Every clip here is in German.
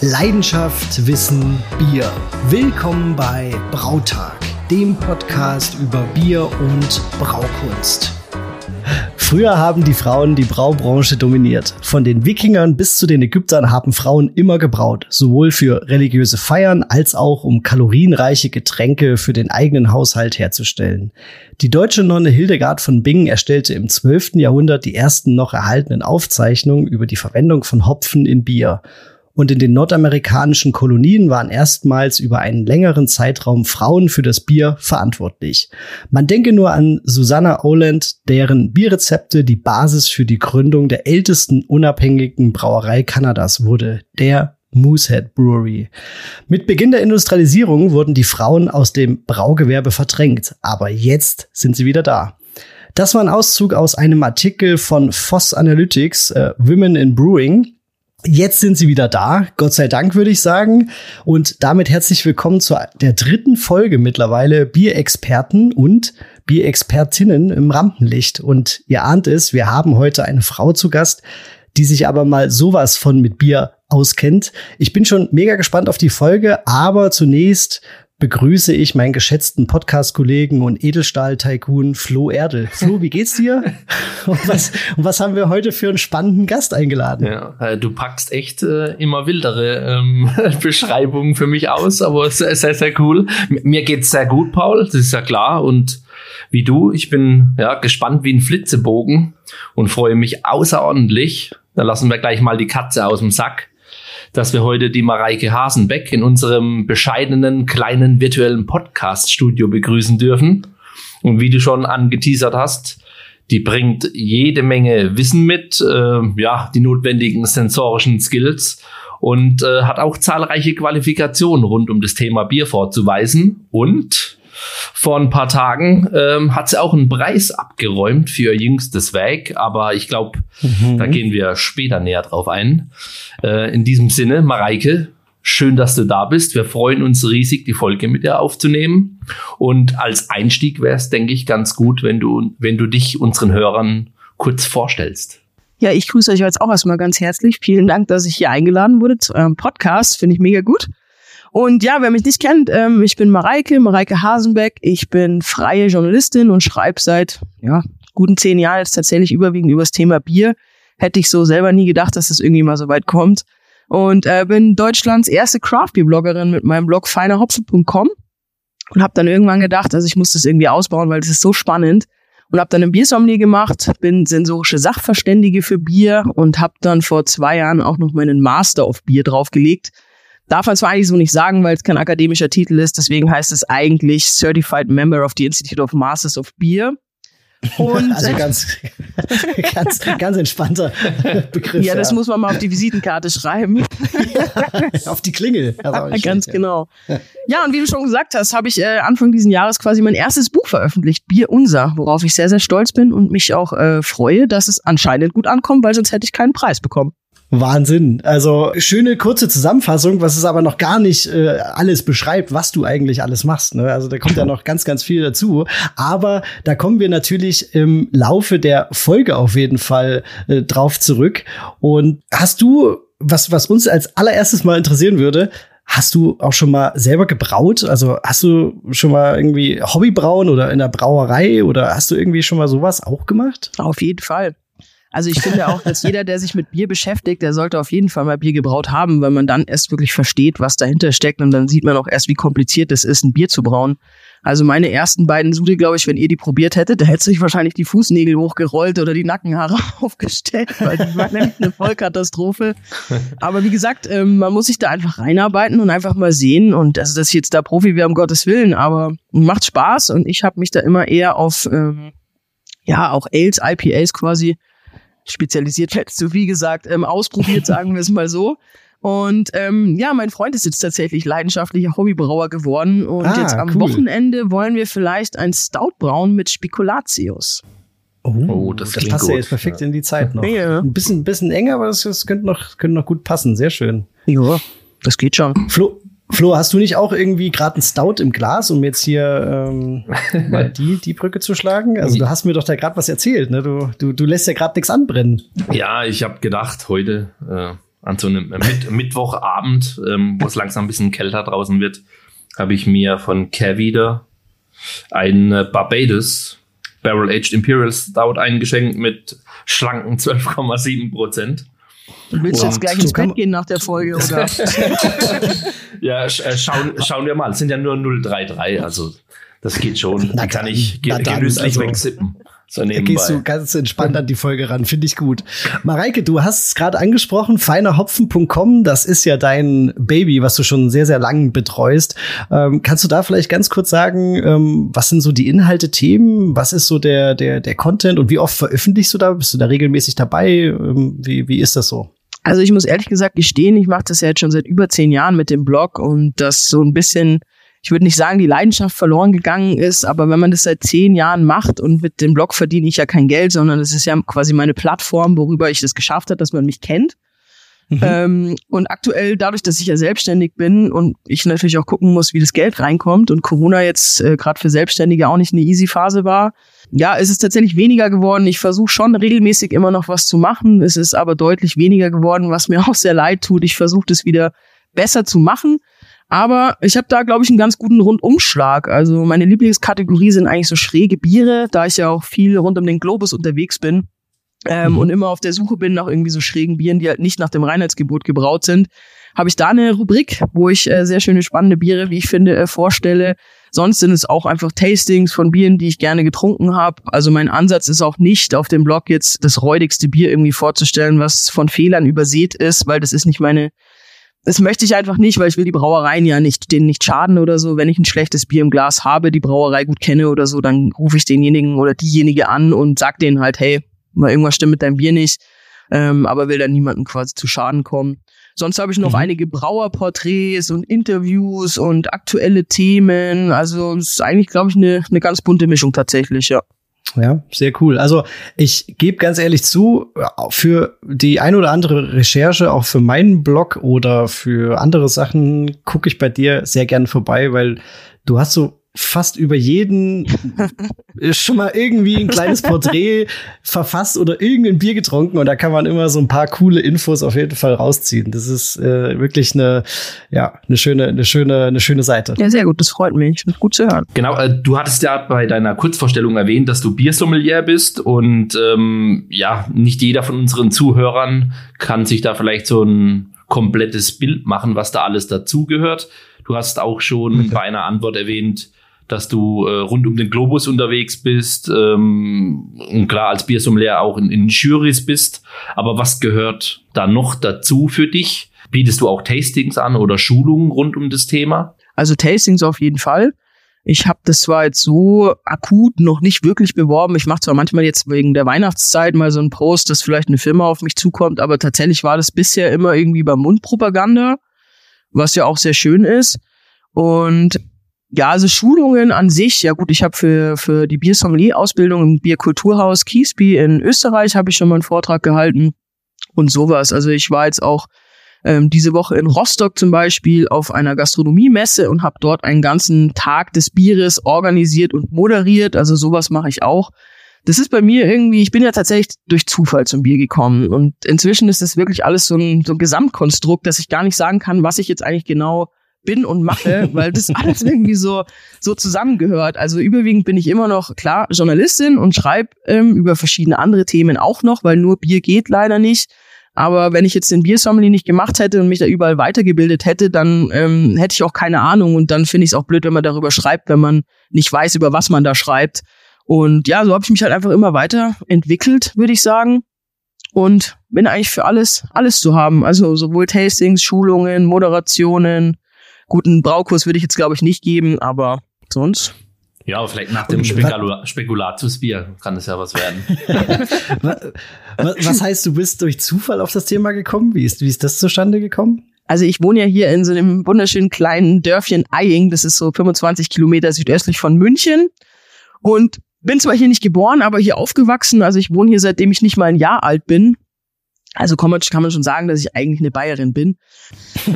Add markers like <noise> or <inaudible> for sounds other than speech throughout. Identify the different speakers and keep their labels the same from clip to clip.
Speaker 1: Leidenschaft, Wissen, Bier. Willkommen bei Brautag, dem Podcast über Bier und Braukunst. Früher haben die Frauen die Braubranche dominiert. Von den Wikingern bis zu den Ägyptern haben Frauen immer gebraut, sowohl für religiöse Feiern als auch um kalorienreiche Getränke für den eigenen Haushalt herzustellen. Die deutsche Nonne Hildegard von Bingen erstellte im 12. Jahrhundert die ersten noch erhaltenen Aufzeichnungen über die Verwendung von Hopfen in Bier und in den nordamerikanischen Kolonien waren erstmals über einen längeren Zeitraum Frauen für das Bier verantwortlich. Man denke nur an Susanna Oland, deren Bierrezepte die Basis für die Gründung der ältesten unabhängigen Brauerei Kanadas wurde, der Moosehead Brewery. Mit Beginn der Industrialisierung wurden die Frauen aus dem Braugewerbe verdrängt, aber jetzt sind sie wieder da. Das war ein Auszug aus einem Artikel von Voss Analytics, äh, Women in Brewing, Jetzt sind sie wieder da, Gott sei Dank würde ich sagen. Und damit herzlich willkommen zu der dritten Folge mittlerweile Bierexperten und Bierexpertinnen im Rampenlicht. Und ihr ahnt es, wir haben heute eine Frau zu Gast, die sich aber mal sowas von mit Bier auskennt. Ich bin schon mega gespannt auf die Folge, aber zunächst begrüße ich meinen geschätzten Podcast-Kollegen und Edelstahl-Tycoon Flo Erdel. Flo, wie geht's dir? <laughs> und, was, und was haben wir heute für einen spannenden Gast eingeladen?
Speaker 2: Ja, äh, du packst echt äh, immer wildere ähm, <laughs> Beschreibungen für mich aus, aber sehr, sehr, sehr cool. Mir geht's sehr gut, Paul, das ist ja klar. Und wie du, ich bin ja gespannt wie ein Flitzebogen und freue mich außerordentlich. Da lassen wir gleich mal die Katze aus dem Sack dass wir heute die Mareike Hasenbeck in unserem bescheidenen kleinen virtuellen Podcast-Studio begrüßen dürfen. Und wie du schon angeteasert hast, die bringt jede Menge Wissen mit, äh, ja, die notwendigen sensorischen Skills und äh, hat auch zahlreiche Qualifikationen rund um das Thema Bier vorzuweisen. Und vor ein paar Tagen ähm, hat sie auch einen Preis abgeräumt für ihr jüngstes Werk, aber ich glaube, mhm. da gehen wir später näher drauf ein. Äh, in diesem Sinne, Mareike, schön, dass du da bist. Wir freuen uns riesig, die Folge mit dir aufzunehmen. Und als Einstieg wäre es, denke ich, ganz gut, wenn du, wenn du dich unseren Hörern kurz vorstellst.
Speaker 3: Ja, ich grüße euch jetzt auch erstmal ganz herzlich. Vielen Dank, dass ich hier eingeladen wurde zu eurem Podcast. Finde ich mega gut. Und ja, wer mich nicht kennt, ähm, ich bin Mareike, Mareike Hasenbeck. Ich bin freie Journalistin und schreibe seit ja, guten zehn Jahren jetzt tatsächlich überwiegend über das Thema Bier. Hätte ich so selber nie gedacht, dass das irgendwie mal so weit kommt. Und äh, bin Deutschlands erste Craft Beer Bloggerin mit meinem Blog feinerhopfen.com und habe dann irgendwann gedacht, also ich muss das irgendwie ausbauen, weil das ist so spannend und habe dann ein Biersommelier gemacht, bin sensorische Sachverständige für Bier und habe dann vor zwei Jahren auch noch meinen Master auf Bier draufgelegt Darf man zwar eigentlich so nicht sagen, weil es kein akademischer Titel ist, deswegen heißt es eigentlich Certified Member of the Institute of Masters of Beer.
Speaker 1: Und <laughs> also ganz, <laughs> ganz, ganz entspannter Begriff.
Speaker 3: Ja, das ja. muss man mal auf die Visitenkarte schreiben. <laughs>
Speaker 1: Ja, auf die Klingel.
Speaker 3: ganz schlecht, genau. Ja, und wie du schon gesagt hast, habe ich äh, Anfang diesen Jahres quasi mein erstes Buch veröffentlicht, Bier Unser, worauf ich sehr, sehr stolz bin und mich auch äh, freue, dass es anscheinend gut ankommt, weil sonst hätte ich keinen Preis bekommen.
Speaker 1: Wahnsinn. Also schöne kurze Zusammenfassung, was es aber noch gar nicht äh, alles beschreibt, was du eigentlich alles machst. Ne? Also da kommt ja noch ganz, ganz viel dazu. Aber da kommen wir natürlich im Laufe der Folge auf jeden Fall äh, drauf zurück. Und hast du, was, was uns als allererstes mal interessieren würde, Hast du auch schon mal selber gebraut? Also hast du schon mal irgendwie Hobbybrauen oder in der Brauerei oder hast du irgendwie schon mal sowas auch gemacht?
Speaker 3: Auf jeden Fall. Also ich finde auch, dass jeder, der sich mit Bier beschäftigt, der sollte auf jeden Fall mal Bier gebraut haben, weil man dann erst wirklich versteht, was dahinter steckt und dann sieht man auch erst, wie kompliziert es ist, ein Bier zu brauen. Also meine ersten beiden Sude, glaube ich, wenn ihr die probiert hättet, da hätte sich wahrscheinlich die Fußnägel hochgerollt oder die Nackenhaare <laughs> aufgestellt, weil die war nämlich eine Vollkatastrophe. Aber wie gesagt, ähm, man muss sich da einfach reinarbeiten und einfach mal sehen. Und also, dass ich jetzt da Profi wäre, um Gottes Willen, aber macht Spaß und ich habe mich da immer eher auf ähm, ja auch Ales, IPAs quasi spezialisiert hättest du, wie gesagt, ähm, ausprobiert, sagen wir es mal so. Und ähm, ja, mein Freund ist jetzt tatsächlich leidenschaftlicher Hobbybrauer geworden. Und ah, jetzt am cool. Wochenende wollen wir vielleicht ein Stout brauen mit Spekulatius.
Speaker 1: Oh, oh das, das passt gut. ja jetzt perfekt ja. in die Zeit noch. Ja. Ein bisschen, bisschen enger, aber das, das könnte, noch, könnte noch gut passen. Sehr schön.
Speaker 3: Ja, das geht schon.
Speaker 1: Flo, Flo, hast du nicht auch irgendwie gerade einen Stout im Glas, um jetzt hier ähm, <laughs> mal die, die Brücke zu schlagen? Also du hast mir doch da gerade was erzählt, ne? Du, du, du lässt ja gerade nichts anbrennen.
Speaker 2: Ja, ich habe gedacht, heute äh, an so einem Mit Mittwochabend, ähm, wo es langsam ein bisschen kälter draußen wird, habe ich mir von Cavida ein äh, Barbados Barrel Aged Imperial Stout eingeschenkt mit schlanken 12,7 Prozent.
Speaker 3: Du willst jetzt gleich ins Bett gehen nach der Folge, <laughs> oder? <laughs>
Speaker 2: ja, sch äh, schauen, schauen wir mal. Es sind ja nur 033, also das geht schon. Die kann ich ge genüsslich also, wegsippen.
Speaker 1: So da gehst du ganz entspannt an die Folge ran, finde ich gut. Mareike, du hast es gerade angesprochen, feinerhopfen.com, das ist ja dein Baby, was du schon sehr, sehr lang betreust. Ähm, kannst du da vielleicht ganz kurz sagen, ähm, was sind so die Inhalte, Themen, was ist so der, der, der Content und wie oft veröffentlichst du da? Bist du da regelmäßig dabei? Ähm, wie, wie ist das so?
Speaker 3: Also ich muss ehrlich gesagt gestehen, ich mache das ja jetzt schon seit über zehn Jahren mit dem Blog und das so ein bisschen ich würde nicht sagen, die Leidenschaft verloren gegangen ist, aber wenn man das seit zehn Jahren macht und mit dem Blog verdiene ich ja kein Geld, sondern es ist ja quasi meine Plattform, worüber ich das geschafft habe, dass man mich kennt. Mhm. Ähm, und aktuell, dadurch, dass ich ja selbstständig bin und ich natürlich auch gucken muss, wie das Geld reinkommt und Corona jetzt äh, gerade für Selbstständige auch nicht eine easy Phase war, ja, es ist tatsächlich weniger geworden. Ich versuche schon regelmäßig immer noch was zu machen. Es ist aber deutlich weniger geworden, was mir <laughs> auch sehr leid tut. Ich versuche das wieder besser zu machen. Aber ich habe da, glaube ich, einen ganz guten Rundumschlag. Also meine Lieblingskategorie sind eigentlich so schräge Biere, da ich ja auch viel rund um den Globus unterwegs bin ähm, mhm. und immer auf der Suche bin nach irgendwie so schrägen Bieren, die halt nicht nach dem Reinheitsgebot gebraut sind. Habe ich da eine Rubrik, wo ich äh, sehr schöne, spannende Biere, wie ich finde, äh, vorstelle. Sonst sind es auch einfach Tastings von Bieren, die ich gerne getrunken habe. Also mein Ansatz ist auch nicht, auf dem Blog jetzt das räudigste Bier irgendwie vorzustellen, was von Fehlern übersät ist, weil das ist nicht meine das möchte ich einfach nicht, weil ich will die Brauereien ja nicht, denen nicht schaden oder so. Wenn ich ein schlechtes Bier im Glas habe, die Brauerei gut kenne oder so, dann rufe ich denjenigen oder diejenige an und sag denen halt, hey, mal irgendwas stimmt mit deinem Bier nicht. Ähm, aber will dann niemanden quasi zu Schaden kommen. Sonst habe ich noch mhm. einige Brauerporträts und Interviews und aktuelle Themen. Also es ist eigentlich, glaube ich, eine ne ganz bunte Mischung tatsächlich, ja.
Speaker 1: Ja, sehr cool. Also ich gebe ganz ehrlich zu, für die ein oder andere Recherche, auch für meinen Blog oder für andere Sachen, gucke ich bei dir sehr gern vorbei, weil du hast so fast über jeden <laughs> schon mal irgendwie ein kleines Porträt verfasst oder irgendein Bier getrunken und da kann man immer so ein paar coole Infos auf jeden Fall rausziehen. Das ist äh, wirklich eine ja eine schöne eine schöne eine schöne Seite.
Speaker 3: Ja, sehr gut, das freut mich, das gut zu hören.
Speaker 2: Genau, äh, du hattest ja bei deiner Kurzvorstellung erwähnt, dass du Biersommelier bist und ähm, ja, nicht jeder von unseren Zuhörern kann sich da vielleicht so ein komplettes Bild machen, was da alles dazugehört. Du hast auch schon bei einer Antwort erwähnt, dass du äh, rund um den Globus unterwegs bist ähm, und klar als Biersommelier auch in, in Jurys bist. Aber was gehört da noch dazu für dich? Bietest du auch Tastings an oder Schulungen rund um das Thema?
Speaker 3: Also Tastings auf jeden Fall. Ich habe das zwar jetzt so akut noch nicht wirklich beworben. Ich mache zwar manchmal jetzt wegen der Weihnachtszeit mal so einen Post, dass vielleicht eine Firma auf mich zukommt, aber tatsächlich war das bisher immer irgendwie bei Mundpropaganda, was ja auch sehr schön ist. Und ja, also Schulungen an sich, ja gut, ich habe für, für die Biersommelier-Ausbildung im Bierkulturhaus Kiesby in Österreich habe ich schon mal einen Vortrag gehalten und sowas. Also ich war jetzt auch ähm, diese Woche in Rostock zum Beispiel auf einer Gastronomiemesse und habe dort einen ganzen Tag des Bieres organisiert und moderiert. Also sowas mache ich auch. Das ist bei mir irgendwie, ich bin ja tatsächlich durch Zufall zum Bier gekommen und inzwischen ist das wirklich alles so ein, so ein Gesamtkonstrukt, dass ich gar nicht sagen kann, was ich jetzt eigentlich genau bin und mache, <laughs> weil das alles irgendwie so, so zusammengehört. Also überwiegend bin ich immer noch, klar, Journalistin und schreibe ähm, über verschiedene andere Themen auch noch, weil nur Bier geht leider nicht. Aber wenn ich jetzt den Biersommelier nicht gemacht hätte und mich da überall weitergebildet hätte, dann ähm, hätte ich auch keine Ahnung. Und dann finde ich es auch blöd, wenn man darüber schreibt, wenn man nicht weiß, über was man da schreibt. Und ja, so habe ich mich halt einfach immer weiterentwickelt, würde ich sagen. Und bin eigentlich für alles, alles zu haben. Also sowohl Tastings, Schulungen, Moderationen, Guten Braukurs würde ich jetzt, glaube ich, nicht geben, aber sonst.
Speaker 2: Ja, vielleicht nach dem Spekula Spekulatiusbier kann es ja was werden. <laughs>
Speaker 1: was heißt, du bist durch Zufall auf das Thema gekommen? Wie ist, wie ist das zustande gekommen?
Speaker 3: Also ich wohne ja hier in so einem wunderschönen kleinen Dörfchen Eying. Das ist so 25 Kilometer südöstlich von München. Und bin zwar hier nicht geboren, aber hier aufgewachsen. Also ich wohne hier seitdem ich nicht mal ein Jahr alt bin. Also kann man, kann man schon sagen, dass ich eigentlich eine Bayerin bin.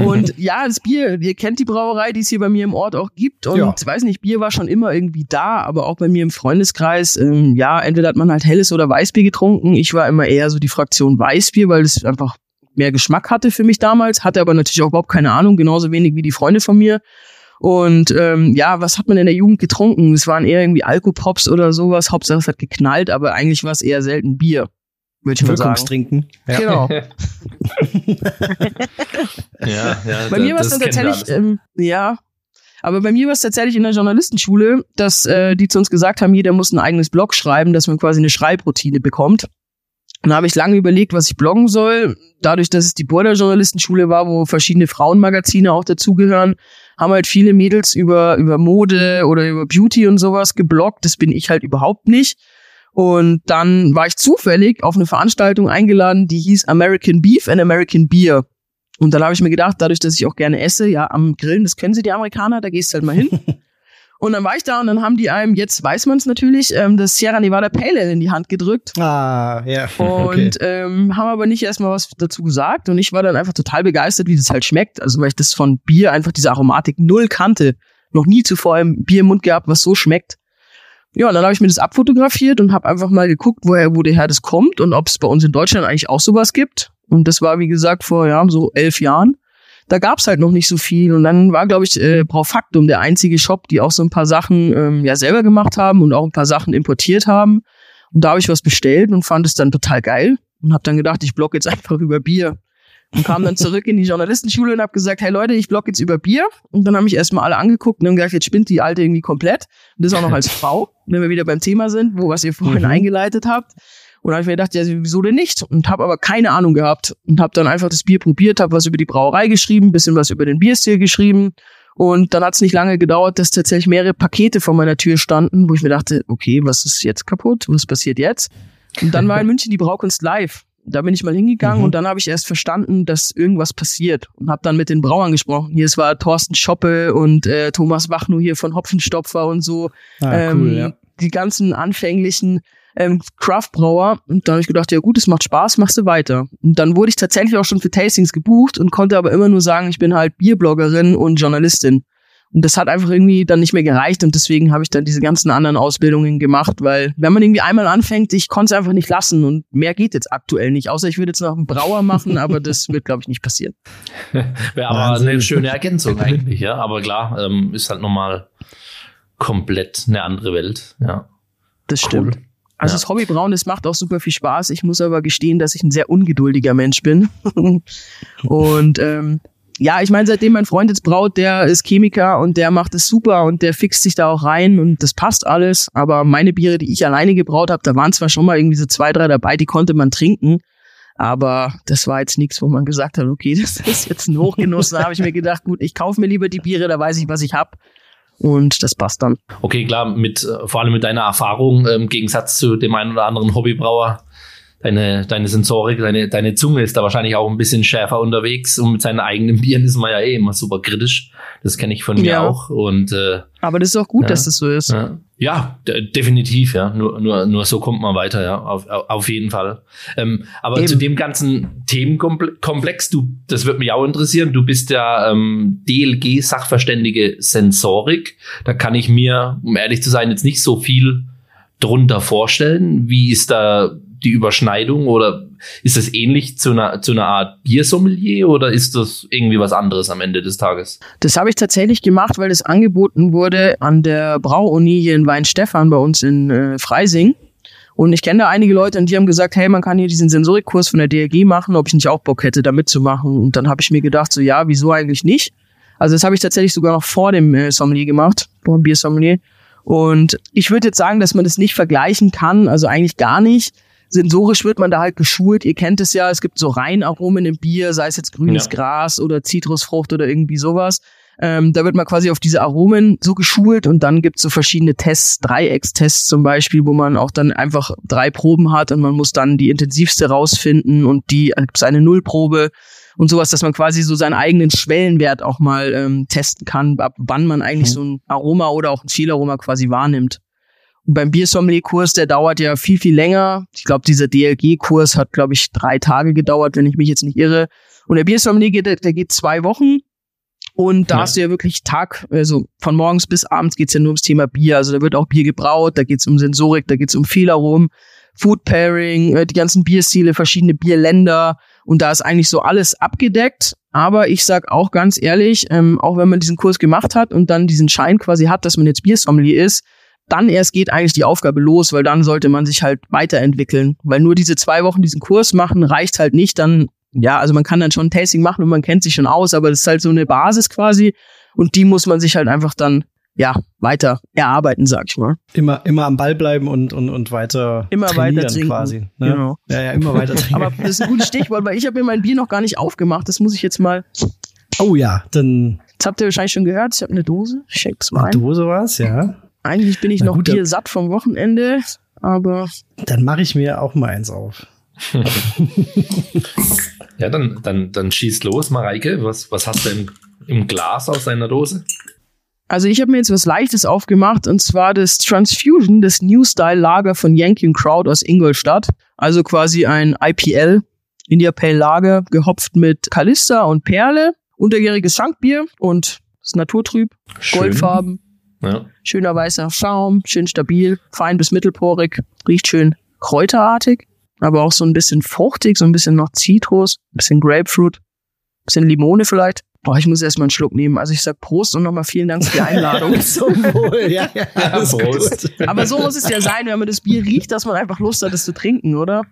Speaker 3: Und <laughs> ja, das Bier, ihr kennt die Brauerei, die es hier bei mir im Ort auch gibt. Und ja. weiß nicht, Bier war schon immer irgendwie da, aber auch bei mir im Freundeskreis, ähm, ja, entweder hat man halt helles oder Weißbier getrunken. Ich war immer eher so die Fraktion Weißbier, weil es einfach mehr Geschmack hatte für mich damals, hatte aber natürlich auch überhaupt keine Ahnung, genauso wenig wie die Freunde von mir. Und ähm, ja, was hat man in der Jugend getrunken? Es waren eher irgendwie Alkopops oder sowas. Hauptsache es hat geknallt, aber eigentlich war es eher selten Bier würde ich mal sagen.
Speaker 1: trinken.
Speaker 3: Ja. Genau. <laughs>
Speaker 2: ja, ja.
Speaker 3: Bei mir war es dann tatsächlich, ähm, ja, aber bei mir war es tatsächlich in der Journalistenschule, dass äh, die zu uns gesagt haben, jeder muss ein eigenes Blog schreiben, dass man quasi eine Schreibroutine bekommt. Und da habe ich lange überlegt, was ich bloggen soll. Dadurch, dass es die Border Journalistenschule war, wo verschiedene Frauenmagazine auch dazugehören, haben halt viele Mädels über, über Mode oder über Beauty und sowas gebloggt. Das bin ich halt überhaupt nicht. Und dann war ich zufällig auf eine Veranstaltung eingeladen, die hieß American Beef and American Beer. Und dann habe ich mir gedacht, dadurch, dass ich auch gerne esse, ja, am Grillen, das können sie die Amerikaner, da gehst du halt mal hin. <laughs> und dann war ich da und dann haben die einem, jetzt weiß man es natürlich, ähm, das Sierra Nevada Pale Ale in die Hand gedrückt.
Speaker 1: Ah, ja. <laughs>
Speaker 3: Und ähm, haben aber nicht erstmal was dazu gesagt. Und ich war dann einfach total begeistert, wie das halt schmeckt. Also weil ich das von Bier einfach diese Aromatik null kannte. Noch nie zuvor im Bier im Mund gehabt, was so schmeckt. Ja, und dann habe ich mir das abfotografiert und habe einfach mal geguckt, woher, wo der Herr das kommt und ob es bei uns in Deutschland eigentlich auch sowas gibt. Und das war, wie gesagt, vor ja, so elf Jahren. Da gab's halt noch nicht so viel. Und dann war, glaube ich, äh, Braufaktum der einzige Shop, die auch so ein paar Sachen ähm, ja selber gemacht haben und auch ein paar Sachen importiert haben. Und da habe ich was bestellt und fand es dann total geil und habe dann gedacht, ich blog jetzt <laughs> einfach über Bier und kam dann zurück in die Journalistenschule und habe gesagt, hey Leute, ich blog jetzt über Bier. Und dann haben mich erstmal alle angeguckt und haben gesagt, jetzt spinnt die Alte irgendwie komplett. Und das auch noch als <laughs> Frau, wenn wir wieder beim Thema sind, wo was ihr vorhin mhm. eingeleitet habt. Und dann habe ich mir gedacht, ja, wieso denn nicht? Und habe aber keine Ahnung gehabt und habe dann einfach das Bier probiert, habe was über die Brauerei geschrieben, bisschen was über den Bierstil geschrieben. Und dann hat es nicht lange gedauert, dass tatsächlich mehrere Pakete vor meiner Tür standen, wo ich mir dachte, okay, was ist jetzt kaputt? Was passiert jetzt? Und dann war in <laughs> München die Braukunst live. Da bin ich mal hingegangen mhm. und dann habe ich erst verstanden, dass irgendwas passiert und habe dann mit den Brauern gesprochen. Hier es war Thorsten Schoppe und äh, Thomas Wachnu hier von Hopfenstopfer und so. Ah, ähm, cool, ja. Die ganzen anfänglichen ähm, Craft-Brauer. Und da habe ich gedacht, ja gut, es macht Spaß, machst du weiter. Und dann wurde ich tatsächlich auch schon für Tastings gebucht und konnte aber immer nur sagen, ich bin halt Bierbloggerin und Journalistin. Und das hat einfach irgendwie dann nicht mehr gereicht und deswegen habe ich dann diese ganzen anderen Ausbildungen gemacht, weil wenn man irgendwie einmal anfängt, ich konnte es einfach nicht lassen und mehr geht jetzt aktuell nicht, außer ich würde jetzt noch einen Brauer machen, aber das <laughs> wird, glaube ich, nicht passieren. <laughs>
Speaker 2: Wäre aber Wahnsinn. eine schöne Ergänzung eigentlich, ja. Aber klar, ähm, ist halt nochmal komplett eine andere Welt, ja.
Speaker 3: Das stimmt. Cool. Also ja. das Hobby Brauen, das macht auch super viel Spaß. Ich muss aber gestehen, dass ich ein sehr ungeduldiger Mensch bin. <laughs> und ähm, ja, ich meine, seitdem mein Freund jetzt braut, der ist Chemiker und der macht es super und der fixt sich da auch rein und das passt alles. Aber meine Biere, die ich alleine gebraut habe, da waren zwar schon mal irgendwie so zwei, drei dabei, die konnte man trinken. Aber das war jetzt nichts, wo man gesagt hat, okay, <laughs> das ist jetzt ein Hochgenuss. Da habe ich mir gedacht, gut, ich kaufe mir lieber die Biere, da weiß ich, was ich hab. Und das passt dann.
Speaker 2: Okay, klar, mit äh, vor allem mit deiner Erfahrung im Gegensatz zu dem einen oder anderen Hobbybrauer deine, deine Sensorik, deine, deine Zunge ist da wahrscheinlich auch ein bisschen schärfer unterwegs und mit seinen eigenen Bieren ist man ja eh immer super kritisch. Das kenne ich von mir ja. auch. Und, äh,
Speaker 3: Aber das ist auch gut, ja, dass das so ist.
Speaker 2: Ja, ja definitiv, ja. Nur, nur, nur so kommt man weiter, ja, auf, auf jeden Fall. Ähm, aber Eben. zu dem ganzen Themenkomplex, du, das wird mich auch interessieren. Du bist ja ähm, DLG-Sachverständige Sensorik. Da kann ich mir, um ehrlich zu sein, jetzt nicht so viel drunter vorstellen. Wie ist da die Überschneidung oder ist das ähnlich zu einer, zu einer Art Biersommelier oder ist das irgendwie was anderes am Ende des Tages?
Speaker 3: Das habe ich tatsächlich gemacht, weil es angeboten wurde an der Brauuni hier in Weinstefan bei uns in äh, Freising. Und ich kenne da einige Leute und die haben gesagt, hey, man kann hier diesen Sensorikkurs von der DLG machen, ob ich nicht auch Bock hätte, da mitzumachen. Und dann habe ich mir gedacht, so ja, wieso eigentlich nicht? Also das habe ich tatsächlich sogar noch vor dem äh, Sommelier gemacht, vor dem Biersommelier. Und ich würde jetzt sagen, dass man das nicht vergleichen kann, also eigentlich gar nicht sensorisch wird man da halt geschult. Ihr kennt es ja, es gibt so Reinaromen im Bier, sei es jetzt grünes ja. Gras oder Zitrusfrucht oder irgendwie sowas. Ähm, da wird man quasi auf diese Aromen so geschult und dann gibt's so verschiedene Tests, Dreieckstests zum Beispiel, wo man auch dann einfach drei Proben hat und man muss dann die intensivste rausfinden und die äh, gibt's eine Nullprobe und sowas, dass man quasi so seinen eigenen Schwellenwert auch mal ähm, testen kann, ab wann man eigentlich mhm. so ein Aroma oder auch ein Zielaroma quasi wahrnimmt. Und beim Biersommelier-Kurs, der dauert ja viel, viel länger. Ich glaube, dieser DLG-Kurs hat, glaube ich, drei Tage gedauert, wenn ich mich jetzt nicht irre. Und der Biersommelier geht, der geht zwei Wochen. Und da ja. hast du ja wirklich Tag, also von morgens bis abends geht's ja nur ums Thema Bier. Also da wird auch Bier gebraut, da geht's um Sensorik, da geht's um Fehlaromen, Food Pairing, äh, die ganzen Bierstile, verschiedene Bierländer. Und da ist eigentlich so alles abgedeckt. Aber ich sag auch ganz ehrlich, ähm, auch wenn man diesen Kurs gemacht hat und dann diesen Schein quasi hat, dass man jetzt Biersommelier ist, dann erst geht eigentlich die Aufgabe los, weil dann sollte man sich halt weiterentwickeln. Weil nur diese zwei Wochen diesen Kurs machen reicht halt nicht. Dann, ja, also man kann dann schon ein Tasting machen und man kennt sich schon aus, aber das ist halt so eine Basis quasi. Und die muss man sich halt einfach dann ja, weiter erarbeiten, sag ich mal.
Speaker 1: Immer, immer am Ball bleiben und, und, und weiter
Speaker 3: immer weiter trinken.
Speaker 1: quasi. Ne? Genau. Ja, ja, immer weiter <laughs> trinken.
Speaker 3: Aber das ist ein gutes Stichwort, weil ich habe mir mein Bier noch gar nicht aufgemacht. Das muss ich jetzt mal.
Speaker 1: Oh ja, dann.
Speaker 3: Das habt ihr wahrscheinlich schon gehört. Ich habe eine Dose. Ich schenk's mal
Speaker 1: ein. Eine Dose war's, ja.
Speaker 3: Eigentlich bin ich Na noch gut, Bier satt vom Wochenende, aber.
Speaker 1: Dann mache ich mir auch mal eins auf. <laughs>
Speaker 2: ja, dann, dann, dann schieß los, Mareike. Was, was hast du im, im Glas aus deiner Dose?
Speaker 3: Also ich habe mir jetzt was Leichtes aufgemacht und zwar das Transfusion, das New Style Lager von Yankee Crowd aus Ingolstadt. Also quasi ein IPL, India Pale Lager, gehopft mit Kalista und Perle, unterjähriges Schankbier und ist naturtrüb, Schön. Goldfarben, ja. schöner weißer Schaum, schön stabil, fein bis mittelporig, riecht schön kräuterartig, aber auch so ein bisschen fruchtig, so ein bisschen noch Zitrus, ein bisschen Grapefruit, ein bisschen Limone vielleicht. Boah, ich muss erstmal einen Schluck nehmen. Also ich sag Prost und nochmal vielen Dank für die Einladung. <laughs> Zum Wohl, <laughs> ja, ja, alles Prost. Gut. Aber so muss es ja sein, wenn man das Bier riecht, dass man einfach Lust hat, es zu trinken, oder?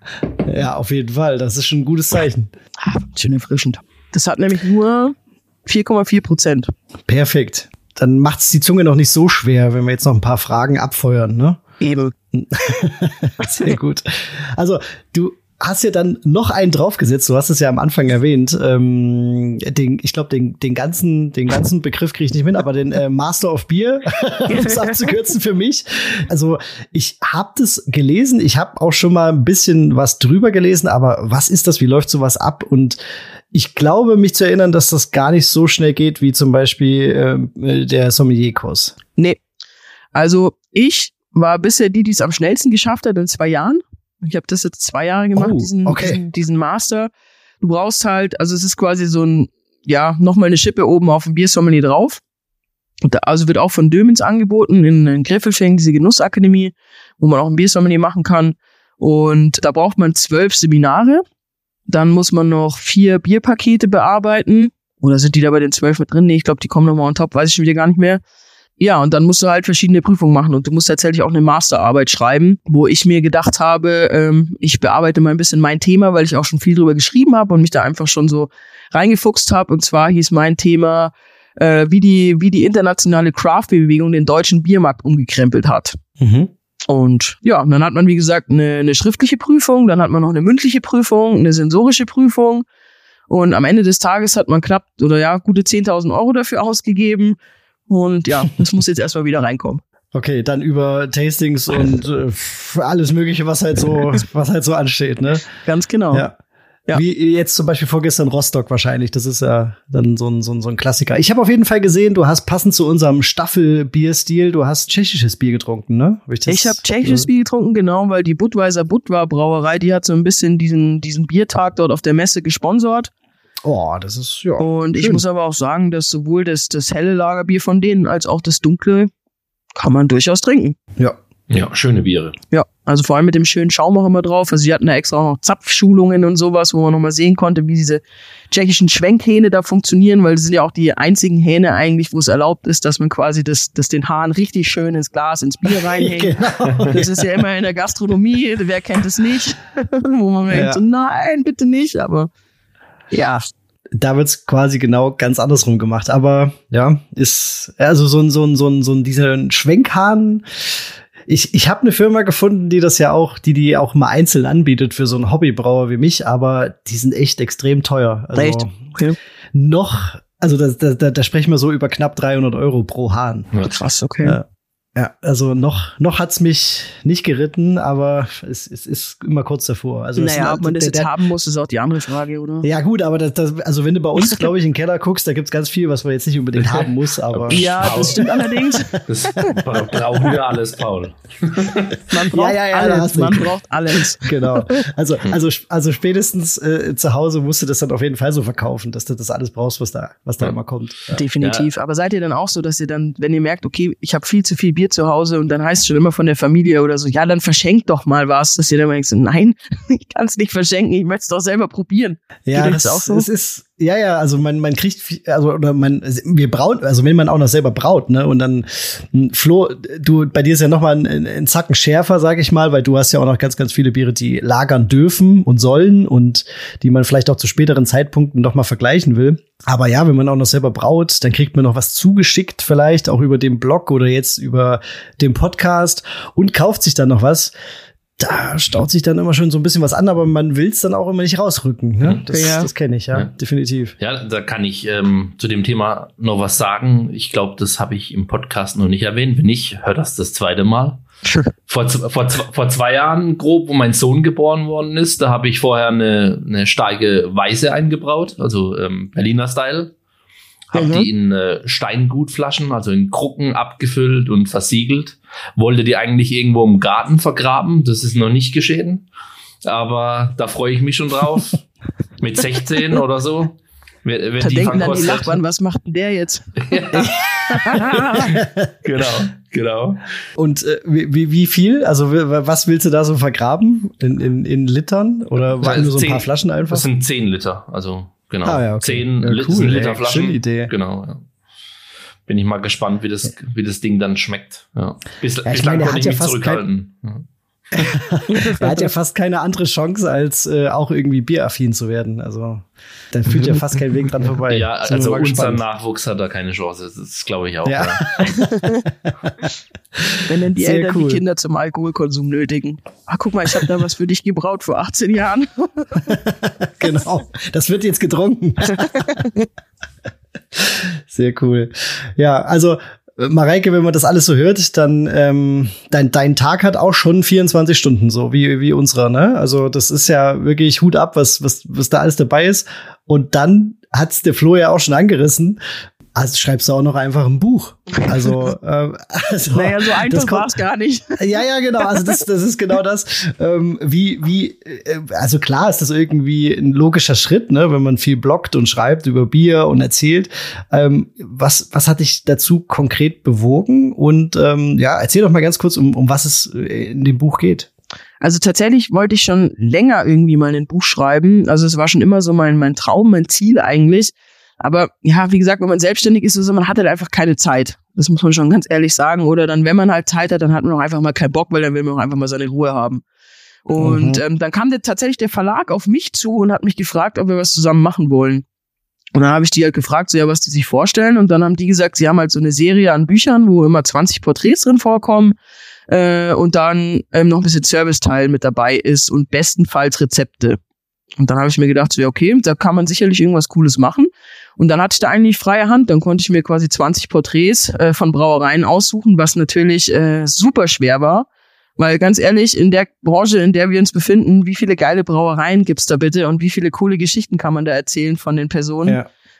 Speaker 1: Ja, auf jeden Fall. Das ist schon ein gutes Zeichen.
Speaker 3: Ah, schön erfrischend. Das hat nämlich nur 4,4 Prozent.
Speaker 1: Perfekt. Dann macht's die Zunge noch nicht so schwer, wenn wir jetzt noch ein paar Fragen abfeuern, ne?
Speaker 3: Eben. <laughs>
Speaker 1: Sehr gut. Also, du hast ja dann noch einen draufgesetzt. Du hast es ja am Anfang erwähnt. Ähm, den, ich glaube, den, den ganzen, den ganzen Begriff kriege ich nicht mit, aber den äh, Master of Beer, <laughs> um es abzukürzen für mich. Also ich habe das gelesen. Ich habe auch schon mal ein bisschen was drüber gelesen. Aber was ist das? Wie läuft sowas ab? Und ich glaube, mich zu erinnern, dass das gar nicht so schnell geht wie zum Beispiel äh, der Sommelierkurs.
Speaker 3: Nee. Also ich war bisher die, die es am schnellsten geschafft hat in zwei Jahren. Ich habe das jetzt zwei Jahre gemacht, oh, diesen, okay. diesen, diesen Master. Du brauchst halt, also es ist quasi so ein, ja, nochmal eine Schippe oben auf dem Biersommelier drauf. Da, also wird auch von Dömens angeboten in, in Griffelfing, diese Genussakademie, wo man auch ein Biersommelier machen kann. Und da braucht man zwölf Seminare. Dann muss man noch vier Bierpakete bearbeiten. Oder sind die da bei den zwölf mit drin? Nee, ich glaube, die kommen nochmal on top, weiß ich schon wieder gar nicht mehr. Ja, und dann musst du halt verschiedene Prüfungen machen und du musst tatsächlich auch eine Masterarbeit schreiben, wo ich mir gedacht habe, ähm, ich bearbeite mal ein bisschen mein Thema, weil ich auch schon viel drüber geschrieben habe und mich da einfach schon so reingefuchst habe. Und zwar hieß mein Thema, äh, wie die wie die internationale Craft-Bewegung den deutschen Biermarkt umgekrempelt hat. Mhm. Und ja, dann hat man, wie gesagt, eine, eine schriftliche Prüfung, dann hat man noch eine mündliche Prüfung, eine sensorische Prüfung. Und am Ende des Tages hat man knapp oder ja, gute 10.000 Euro dafür ausgegeben. Und ja, <laughs> das muss jetzt erstmal wieder reinkommen.
Speaker 1: Okay, dann über Tastings und <laughs> äh, alles Mögliche, was halt so, was halt so ansteht, ne?
Speaker 3: Ganz genau.
Speaker 1: Ja. Ja. Wie jetzt zum Beispiel vorgestern Rostock wahrscheinlich. Das ist ja dann so ein, so ein, so ein Klassiker. Ich habe auf jeden Fall gesehen, du hast passend zu unserem Staffelbierstil, du hast tschechisches Bier getrunken, ne?
Speaker 3: Hab ich ich habe tschechisches Bier getrunken, genau, weil die Budweiser Budwa Brauerei, die hat so ein bisschen diesen, diesen Biertag dort auf der Messe gesponsert.
Speaker 1: Oh, das ist ja.
Speaker 3: Und schön. ich muss aber auch sagen, dass sowohl das, das helle Lagerbier von denen als auch das dunkle kann man durchaus trinken.
Speaker 1: Ja.
Speaker 2: Ja, schöne Biere.
Speaker 3: Ja, also vor allem mit dem schönen Schaum auch immer drauf. Also sie hatten da extra auch noch Zapfschulungen und sowas, wo man nochmal sehen konnte, wie diese tschechischen Schwenkhähne da funktionieren, weil das sind ja auch die einzigen Hähne eigentlich, wo es erlaubt ist, dass man quasi das, das den Hahn richtig schön ins Glas, ins Bier <laughs> reinhängt. genau. Das ist ja immer in der Gastronomie, wer kennt es nicht? <laughs> wo man ja. denkt so, nein, bitte nicht, aber ja.
Speaker 1: Da wird's quasi genau ganz andersrum gemacht. Aber ja, ist also so ein, so ein, so ein, so ein dieser Schwenkhahn. Ich, ich habe eine Firma gefunden, die das ja auch, die die auch mal einzeln anbietet für so einen Hobbybrauer wie mich, aber die sind echt extrem teuer. Also echt? Okay. Noch, also da, da, da, sprechen wir so über knapp 300 Euro pro Hahn.
Speaker 3: Ja, krass, okay. Ja.
Speaker 1: Ja, also noch, noch hat's mich nicht geritten, aber es, es ist immer kurz davor. Also
Speaker 3: naja, ob man das
Speaker 1: der,
Speaker 3: jetzt haben muss, ist auch die andere Frage, oder?
Speaker 1: Ja, gut, aber das, das, also wenn du bei uns, <laughs> glaube ich, in den Keller guckst, da gibt's ganz viel, was man jetzt nicht unbedingt haben <laughs> muss, aber.
Speaker 3: Ja, das stimmt allerdings. <laughs>
Speaker 2: Das brauchen wir alles, Paul.
Speaker 3: Man braucht
Speaker 1: Ja, ja, ja,
Speaker 3: alles. Man braucht alles.
Speaker 1: Genau. Also, also, also spätestens äh, zu Hause musst du das dann auf jeden Fall so verkaufen, dass du das alles brauchst, was da, was da
Speaker 2: Ja.
Speaker 1: immer kommt. Ja.
Speaker 3: Definitiv. Aber seid ihr dann auch so, dass ihr dann, wenn ihr merkt, okay, ich habe viel zu viel Bier zu Hause und dann heißt es schon immer von der Familie oder so, ja, dann verschenkt doch mal was, dass ihr dann so, nein, <laughs> ich kann es nicht verschenken, ich möchte es doch selber probieren.
Speaker 1: Ja, das,
Speaker 3: das auch so?
Speaker 1: es ist, ja, ja, also man, man kriegt, also, oder man, wir brauen, also wenn man auch noch selber braut, ne, und dann, m, Flo, du, bei dir ist ja noch mal ein, ein, Zacken schärfer, sag ich mal, weil du hast ja auch noch ganz, ganz viele Biere, die lagern dürfen und sollen und die man vielleicht auch zu späteren Zeitpunkten noch mal vergleichen will. Aber ja, wenn man auch noch selber braut, dann kriegt man noch was zugeschickt, vielleicht auch über den Blog oder jetzt über den Podcast und kauft sich dann noch was. Da staut sich dann immer schon so ein bisschen was an, aber man will es dann auch immer nicht rausrücken. Ne? Das,
Speaker 3: Ja.
Speaker 1: das kenne ich, ja,
Speaker 2: Ja.
Speaker 1: definitiv.
Speaker 2: Ja, da kann ich ähm, zu dem Thema noch was sagen. Ich glaube, das habe ich im Podcast noch nicht erwähnt. Wenn nicht, hör das das zweite Mal. <laughs> Vor, vor, vor zwei Jahren grob, wo mein Sohn geboren worden ist, da habe ich vorher eine, eine starke Weiße eingebraut, also ähm, Berliner Style. Habe
Speaker 3: Mhm.
Speaker 2: die in äh, Steingutflaschen, also in Krucken abgefüllt und versiegelt. Wollte die eigentlich irgendwo im Garten vergraben. Das ist noch nicht geschehen. Aber da freue ich mich schon drauf. <laughs> Mit 16 oder so. Wenn, wenn
Speaker 3: Da
Speaker 2: die
Speaker 3: denken dann die Nachbarn, was macht denn der jetzt? <laughs> <laughs>
Speaker 2: genau, genau.
Speaker 1: Und äh, wie, wie- viel? Also was willst du da so vergraben? In, in, in Litern? Oder waren nur so ein
Speaker 2: Zehn-
Speaker 1: paar Flaschen einfach?
Speaker 2: Das sind 10 Liter, also genau.
Speaker 1: Ah, ja, okay.
Speaker 2: 10
Speaker 1: Ja, cool, ey.
Speaker 2: Liter Flaschen.
Speaker 1: Schöne Idee.
Speaker 2: Genau, ja. Bin ich mal gespannt, wie das, wie das Ding dann schmeckt. Ja. Bis,
Speaker 1: ich
Speaker 2: bislang
Speaker 1: meine,
Speaker 2: konnte
Speaker 1: hat
Speaker 2: ich
Speaker 1: ja
Speaker 2: mich
Speaker 1: fast
Speaker 2: zurückhalten. <laughs>
Speaker 1: Er hat ja fast keine andere Chance, als äh, auch irgendwie bieraffin zu werden. Also da führt ja fast kein Weg dran vorbei.
Speaker 2: Ja, also unser. Nachwuchs hat da keine Chance. Das glaube ich auch.
Speaker 1: Ja.
Speaker 2: Ja. <laughs>
Speaker 3: Wenn dann die
Speaker 1: Sehr
Speaker 3: Eltern
Speaker 1: cool.
Speaker 3: die Kinder zum Alkoholkonsum nötigen. Ah, guck mal, ich habe da was für dich gebraut vor 18 Jahren. <laughs>
Speaker 1: genau. Das wird jetzt getrunken. Sehr cool. Ja, also Mareike, wenn man das alles so hört, dann ähm, dein, dein Tag hat auch schon 24 Stunden, so wie, wie unserer, ne? Also das ist ja wirklich Hut ab, was, was, was da alles dabei ist. Und dann hat's der Flo ja auch schon angerissen. Also schreibst du auch noch einfach ein Buch. Also, <laughs> ähm, also
Speaker 3: Naja, so
Speaker 1: das
Speaker 3: einfach war es gar nicht.
Speaker 1: ja, ja, genau. Also das, das ist genau das. Ähm, wie, wie, äh, also klar ist das irgendwie ein logischer Schritt, ne, wenn man viel bloggt und schreibt über Bier und erzählt. Ähm, was, was hat dich dazu konkret bewogen? Und ähm, ja, erzähl doch mal ganz kurz, um, um was es äh, in dem Buch geht.
Speaker 3: Also tatsächlich wollte ich schon länger irgendwie mal ein Buch schreiben. Also es war schon immer so mein, mein Traum, mein Ziel eigentlich. Aber ja, wie gesagt, wenn man selbstständig ist, so, man hat halt einfach keine Zeit. Das muss man schon ganz ehrlich sagen. Oder dann, wenn man halt Zeit hat, dann hat man auch einfach mal keinen Bock, weil dann will man auch einfach mal seine Ruhe haben. Und
Speaker 1: Mhm.
Speaker 3: ähm, dann kam der, tatsächlich der Verlag auf mich zu und hat mich gefragt, ob wir was zusammen machen wollen. Und dann habe ich die halt gefragt, so ja, was die sich vorstellen. Und dann haben die gesagt, sie haben halt so eine Serie an Büchern, wo immer 20 Porträts drin vorkommen äh, und dann ähm, noch ein bisschen Serviceteil mit dabei ist und bestenfalls Rezepte. Und dann habe ich mir gedacht, so, ja, okay, da kann man sicherlich irgendwas Cooles machen. Und dann hatte ich da eigentlich freie Hand. Dann konnte ich mir quasi 20 Porträts äh, von Brauereien aussuchen, was natürlich äh, super schwer war. Weil ganz ehrlich, in der Branche, in der wir uns befinden, wie viele geile Brauereien gibt's da bitte und wie viele coole Geschichten kann man da erzählen von den Personen?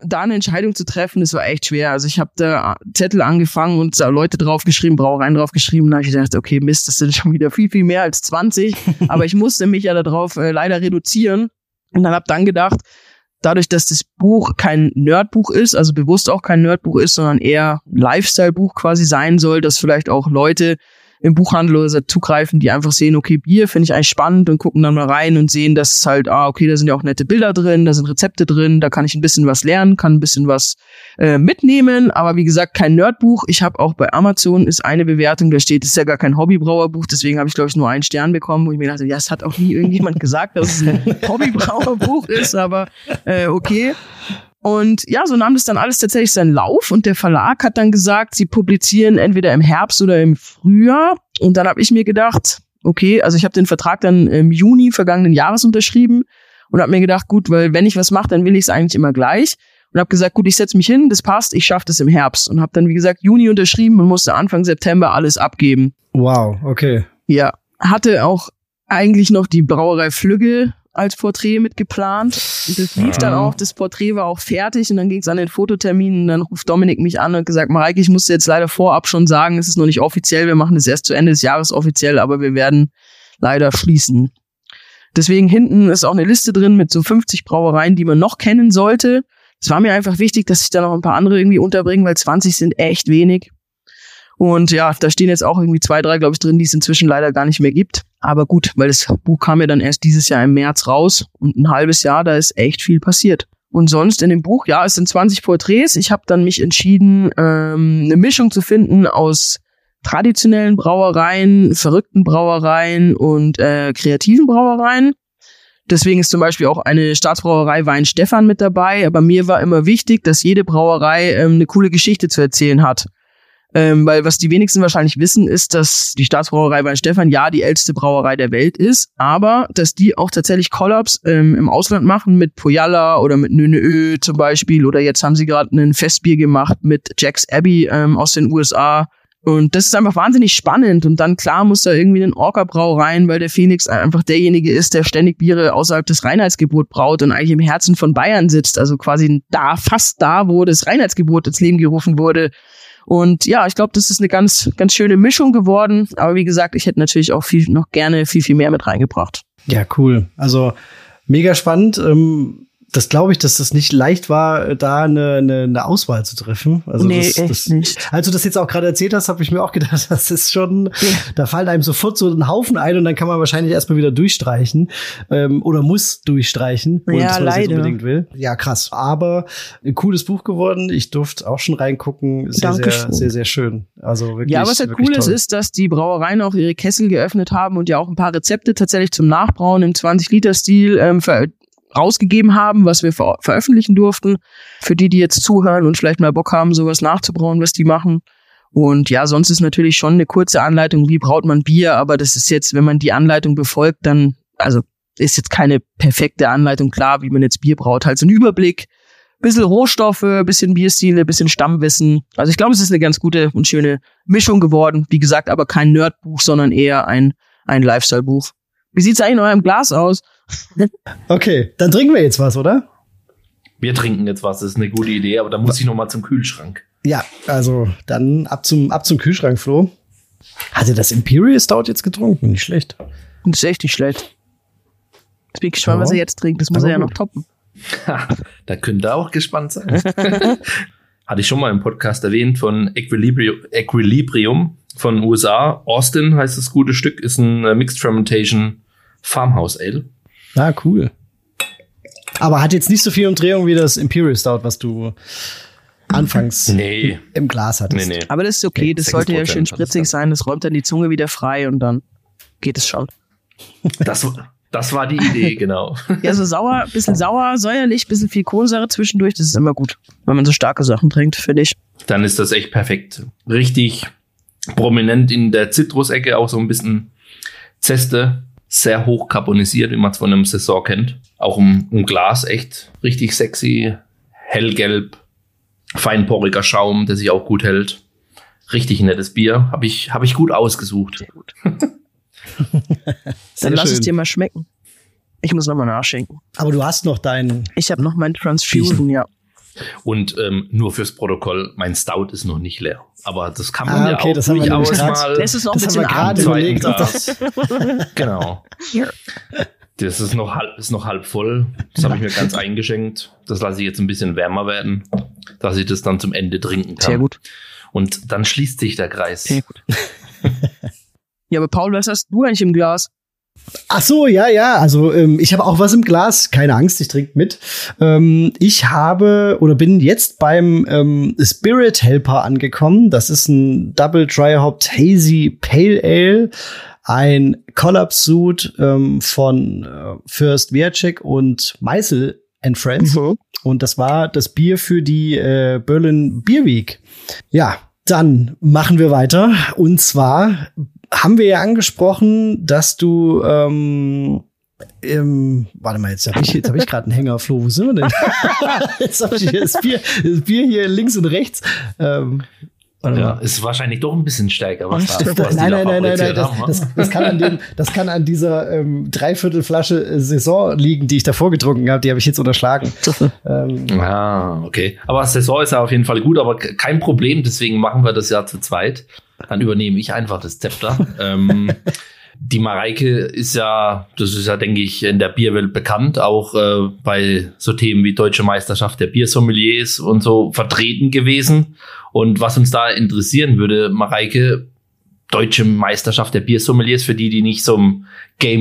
Speaker 3: da eine Entscheidung zu treffen, das war echt schwer. Also ich habe da Zettel angefangen und Leute draufgeschrieben, Brauereien draufgeschrieben. Da habe ich gedacht, okay, Mist, das sind schon wieder viel, viel mehr als 20. <laughs> Aber ich musste mich ja darauf äh, leider reduzieren. Und dann habe dann gedacht, dadurch, dass das Buch kein Nerdbuch ist, also bewusst auch kein Nerdbuch ist, sondern eher Lifestyle-Buch quasi sein soll, dass vielleicht auch Leute im Buchhandel oder so zugreifen, die einfach sehen, okay, Bier finde ich eigentlich spannend und gucken dann mal rein und sehen, dass es halt, ah, okay, da sind ja auch nette Bilder drin, da sind Rezepte drin, da kann ich ein bisschen was lernen, kann ein bisschen was äh, mitnehmen, aber wie gesagt, kein Nerdbuch. Ich habe auch bei Amazon ist eine Bewertung, da steht, es ist ja gar kein Hobbybrauerbuch, deswegen habe ich, glaube ich, nur einen Stern bekommen, wo ich mir dachte, ja, es hat auch nie irgendjemand gesagt, dass es ein <laughs> Hobbybrauerbuch ist, aber äh, okay. Und ja, so nahm das dann alles tatsächlich seinen Lauf und der Verlag hat dann gesagt, sie publizieren entweder im Herbst oder im Frühjahr. Und dann habe ich mir gedacht, okay, also ich habe den Vertrag dann im Juni vergangenen Jahres unterschrieben und habe mir gedacht, gut, weil wenn ich was mache, dann will ich es eigentlich immer gleich. und habe gesagt, gut, ich setze mich hin, das passt, ich schaffe das im Herbst und habe dann wie gesagt Juni unterschrieben und musste Anfang September alles abgeben.
Speaker 1: Wow, okay.
Speaker 3: Ja, hatte auch eigentlich noch die Brauerei Flügge als Porträt mitgeplant. Und das lief dann auch, das Porträt war auch fertig und dann ging es an den Fototermin und dann ruft Dominik mich an und gesagt, Mareike, ich muss jetzt leider vorab schon sagen, es ist noch nicht offiziell, wir machen das erst zu Ende des Jahres offiziell, aber wir werden leider schließen. Deswegen hinten ist auch eine Liste drin mit so 50 Brauereien, die man noch kennen sollte. Es war mir einfach wichtig, dass ich da noch ein paar andere irgendwie unterbringen, weil 20 sind echt wenig. Und ja, da stehen jetzt auch irgendwie zwei, drei, glaube ich, drin, die es inzwischen leider gar nicht mehr gibt. Aber gut, weil das Buch kam ja dann erst dieses Jahr im März raus und ein halbes Jahr, da ist echt viel passiert. Und sonst in dem Buch, ja, es sind 20 Porträts. Ich habe dann mich entschieden, ähm, eine Mischung zu finden aus traditionellen Brauereien, verrückten Brauereien und äh, kreativen Brauereien. Deswegen ist zum Beispiel auch eine Staatsbrauerei Wein Stefan mit dabei. Aber mir war immer wichtig, dass jede Brauerei ähm, eine coole Geschichte zu erzählen hat. Ähm, weil was die wenigsten wahrscheinlich wissen, ist, dass die Staatsbrauerei Weinstefan ja die älteste Brauerei der Welt ist, aber dass die auch tatsächlich Collabs ähm, im Ausland machen mit Pojalla oder mit Nönöö zum Beispiel oder jetzt haben sie gerade ein Festbier gemacht mit Jack's Abbey ähm, aus den USA. Und das ist einfach wahnsinnig spannend. Und dann klar muss da irgendwie ein Orca-Brau rein, weil der Phoenix einfach derjenige ist, der ständig Biere außerhalb des Reinheitsgebot braut und eigentlich im Herzen von Bayern sitzt. Also quasi da, fast da, wo das Reinheitsgebot ins Leben gerufen wurde. Und ja, ich glaube, das ist eine ganz, ganz schöne Mischung geworden. Aber wie gesagt, ich hätte natürlich auch viel, noch gerne viel, viel mehr mit reingebracht.
Speaker 1: Ja, cool. Also mega spannend. Ähm das glaube ich, dass das nicht leicht war, da eine, eine, eine Auswahl zu treffen. Also
Speaker 3: nee,
Speaker 1: das,
Speaker 3: echt
Speaker 1: das,
Speaker 3: nicht.
Speaker 1: Als du das jetzt auch gerade erzählt hast, habe ich mir auch gedacht, <laughs> das ist schon,
Speaker 3: Ja.
Speaker 1: da fallen einem sofort so ein Haufen ein und dann kann man wahrscheinlich erstmal wieder durchstreichen ähm, oder muss durchstreichen, ohne
Speaker 3: Ja,
Speaker 1: man das
Speaker 3: leider.
Speaker 1: unbedingt will. Ja, krass. Aber ein cooles Buch geworden. Ich durfte auch schon reingucken. Sehr, sehr,
Speaker 3: Dankeschön.
Speaker 1: sehr, sehr schön. Also wirklich.
Speaker 3: Ja, was halt cool ist, ist, dass die Brauereien auch ihre Kessel geöffnet haben und ja auch ein paar Rezepte tatsächlich zum Nachbrauen im 20-Liter-Stil ähm, ver rausgegeben haben, was wir ver veröffentlichen durften. Für die, die jetzt zuhören und vielleicht mal Bock haben, sowas nachzubrauen, was die machen. Und ja, sonst ist natürlich schon eine kurze Anleitung, wie braut man Bier, aber das ist jetzt, wenn man die Anleitung befolgt, dann, also ist jetzt keine perfekte Anleitung klar, wie man jetzt Bier braut. Halt so ein Überblick, bisschen Rohstoffe, bisschen Bierstile, bisschen Stammwissen. Also ich glaube, es ist eine ganz gute und schöne Mischung geworden. Wie gesagt, aber kein Nerdbuch, sondern eher ein, ein Lifestyle-Buch. Wie sieht's eigentlich in eurem Glas aus?
Speaker 1: Okay, dann trinken wir jetzt was, oder?
Speaker 2: Wir trinken jetzt was, das ist eine gute Idee, aber da muss ich noch mal zum Kühlschrank.
Speaker 1: Ja, also dann ab zum, ab zum Kühlschrank, Flo. Hat er das Imperial Stout jetzt getrunken? Nicht schlecht.
Speaker 3: Das ist echt nicht schlecht. Jetzt bin ich gespannt,
Speaker 1: Ja.
Speaker 3: was er jetzt trinkt. Das muss
Speaker 1: Aber
Speaker 3: er ja noch toppen.
Speaker 2: Ha, da könnt ihr auch gespannt sein. <laughs> Hatte ich schon mal im Podcast erwähnt von Equilibrium, Equilibrium von USA. Austin heißt das gute Stück, ist ein äh, Mixed Fermentation Farmhouse Ale.
Speaker 1: Ah, cool. Aber hat jetzt nicht so viel Umdrehung wie das Imperial Stout, was du anfangs
Speaker 2: Nee,
Speaker 1: im Glas hattest.
Speaker 2: nee, nee.
Speaker 3: Aber das ist okay.
Speaker 2: Nee,
Speaker 3: Das sollte ja
Speaker 2: 6%
Speaker 3: schön spritzig sein. Das räumt dann die Zunge wieder frei und dann geht es schon.
Speaker 2: Das, das war die Idee, <laughs> genau.
Speaker 3: Ja, so sauer, bisschen sauer, säuerlich, bisschen viel Kohlensäure zwischendurch. Das ist immer gut, wenn man so starke Sachen trinkt, finde ich.
Speaker 2: Dann ist das echt perfekt. Richtig prominent in der Zitrusecke, auch so ein bisschen Zeste. Sehr hoch carbonisiert, wie man es von einem Saison kennt. Auch im, im Glas echt richtig sexy, hellgelb, feinporiger Schaum, der sich auch gut hält. Richtig nettes Bier. Habe ich, hab ich gut ausgesucht.
Speaker 3: Sehr gut. Dann lass es
Speaker 1: schön.
Speaker 3: dir mal schmecken. Ich muss nochmal nachschenken.
Speaker 1: Aber du hast noch deinen.
Speaker 3: Ich habe noch mein Transfusion, ja.
Speaker 2: Und ähm, nur fürs Protokoll, mein Stout ist noch nicht leer. Aber das kann man
Speaker 1: Ah,
Speaker 2: ja
Speaker 1: okay,
Speaker 2: auch
Speaker 1: das haben wir grad-
Speaker 3: Das ist noch ein
Speaker 1: Das haben
Speaker 3: bisschen
Speaker 1: wir
Speaker 2: zweiten
Speaker 1: überlegt, das- <laughs>
Speaker 2: genau.
Speaker 3: Hier.
Speaker 2: Das ist noch halb, ist noch halb voll. Das habe ich mir ganz eingeschenkt. Das lasse ich jetzt ein bisschen wärmer werden, dass ich das dann zum Ende trinken kann.
Speaker 3: Sehr gut.
Speaker 2: Und dann schließt sich der Kreis.
Speaker 3: Sehr gut. <laughs> ja, aber Paul, was hast du eigentlich im Glas?
Speaker 1: Ach so, ja, ja. Also ähm, ich habe auch was im Glas. Keine Angst, ich trinke mit. Ähm, ich habe oder bin jetzt beim ähm, Spirit Helper angekommen. Das ist ein Double Dry Hopped Hazy Pale Ale. Ein Collab-Suit ähm, von äh, First Viacek und Meisel and Friends. Und das war das Bier für die äh, Berlin Beer Week. Ja, dann machen wir weiter. Und zwar haben wir ja angesprochen, dass du ähm, Ähm, warte mal, jetzt habe ich, jetzt hab ich gerade einen Hänger, Flo. Wo sind wir denn? <laughs> jetzt habe ich hier das Bier, das Bier hier links und rechts. Ähm,
Speaker 2: ja, ist wahrscheinlich doch ein bisschen stärker. Was
Speaker 1: da, was nein, nein, nein, nein, nein, das, das, das, kann an dem, das kann an dieser ähm, Dreiviertelflasche äh, Saison liegen, die ich davor getrunken habe. Die habe ich jetzt unterschlagen. <laughs>
Speaker 2: ähm. Ah, okay. Aber Saison ist ja auf jeden Fall gut, aber kein Problem. Deswegen machen wir das ja zu zweit. Dann übernehme ich einfach das Zepter. <laughs> ähm, die Mareike ist ja, das ist ja, denke ich, in der Bierwelt bekannt, auch äh, bei so Themen wie Deutsche Meisterschaft der Biersommeliers und so vertreten gewesen. Und was uns da interessieren würde, Mareike, Deutsche Meisterschaft der Biersommeliers, für die, die nicht so im Game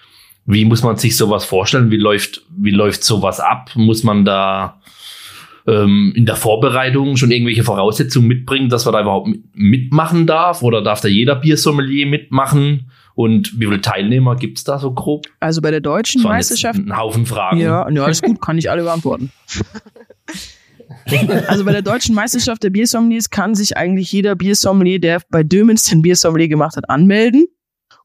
Speaker 2: wie muss man sich sowas vorstellen? Wie läuft, wie läuft sowas ab? Muss man da ähm, in der Vorbereitung schon irgendwelche Voraussetzungen mitbringen, dass man da überhaupt mitmachen darf? Oder darf da jeder Biersommelier mitmachen? Und wie viele Teilnehmer gibt es da so grob?
Speaker 3: Also bei der deutschen Meisterschaft.
Speaker 2: Ein Haufen Fragen.
Speaker 3: Ja, ja, alles gut, kann ich alle beantworten. <laughs> also bei der deutschen Meisterschaft der Biersommeliers kann sich eigentlich jeder Biersommelier, der bei Dömens den Biersommelier gemacht hat, anmelden.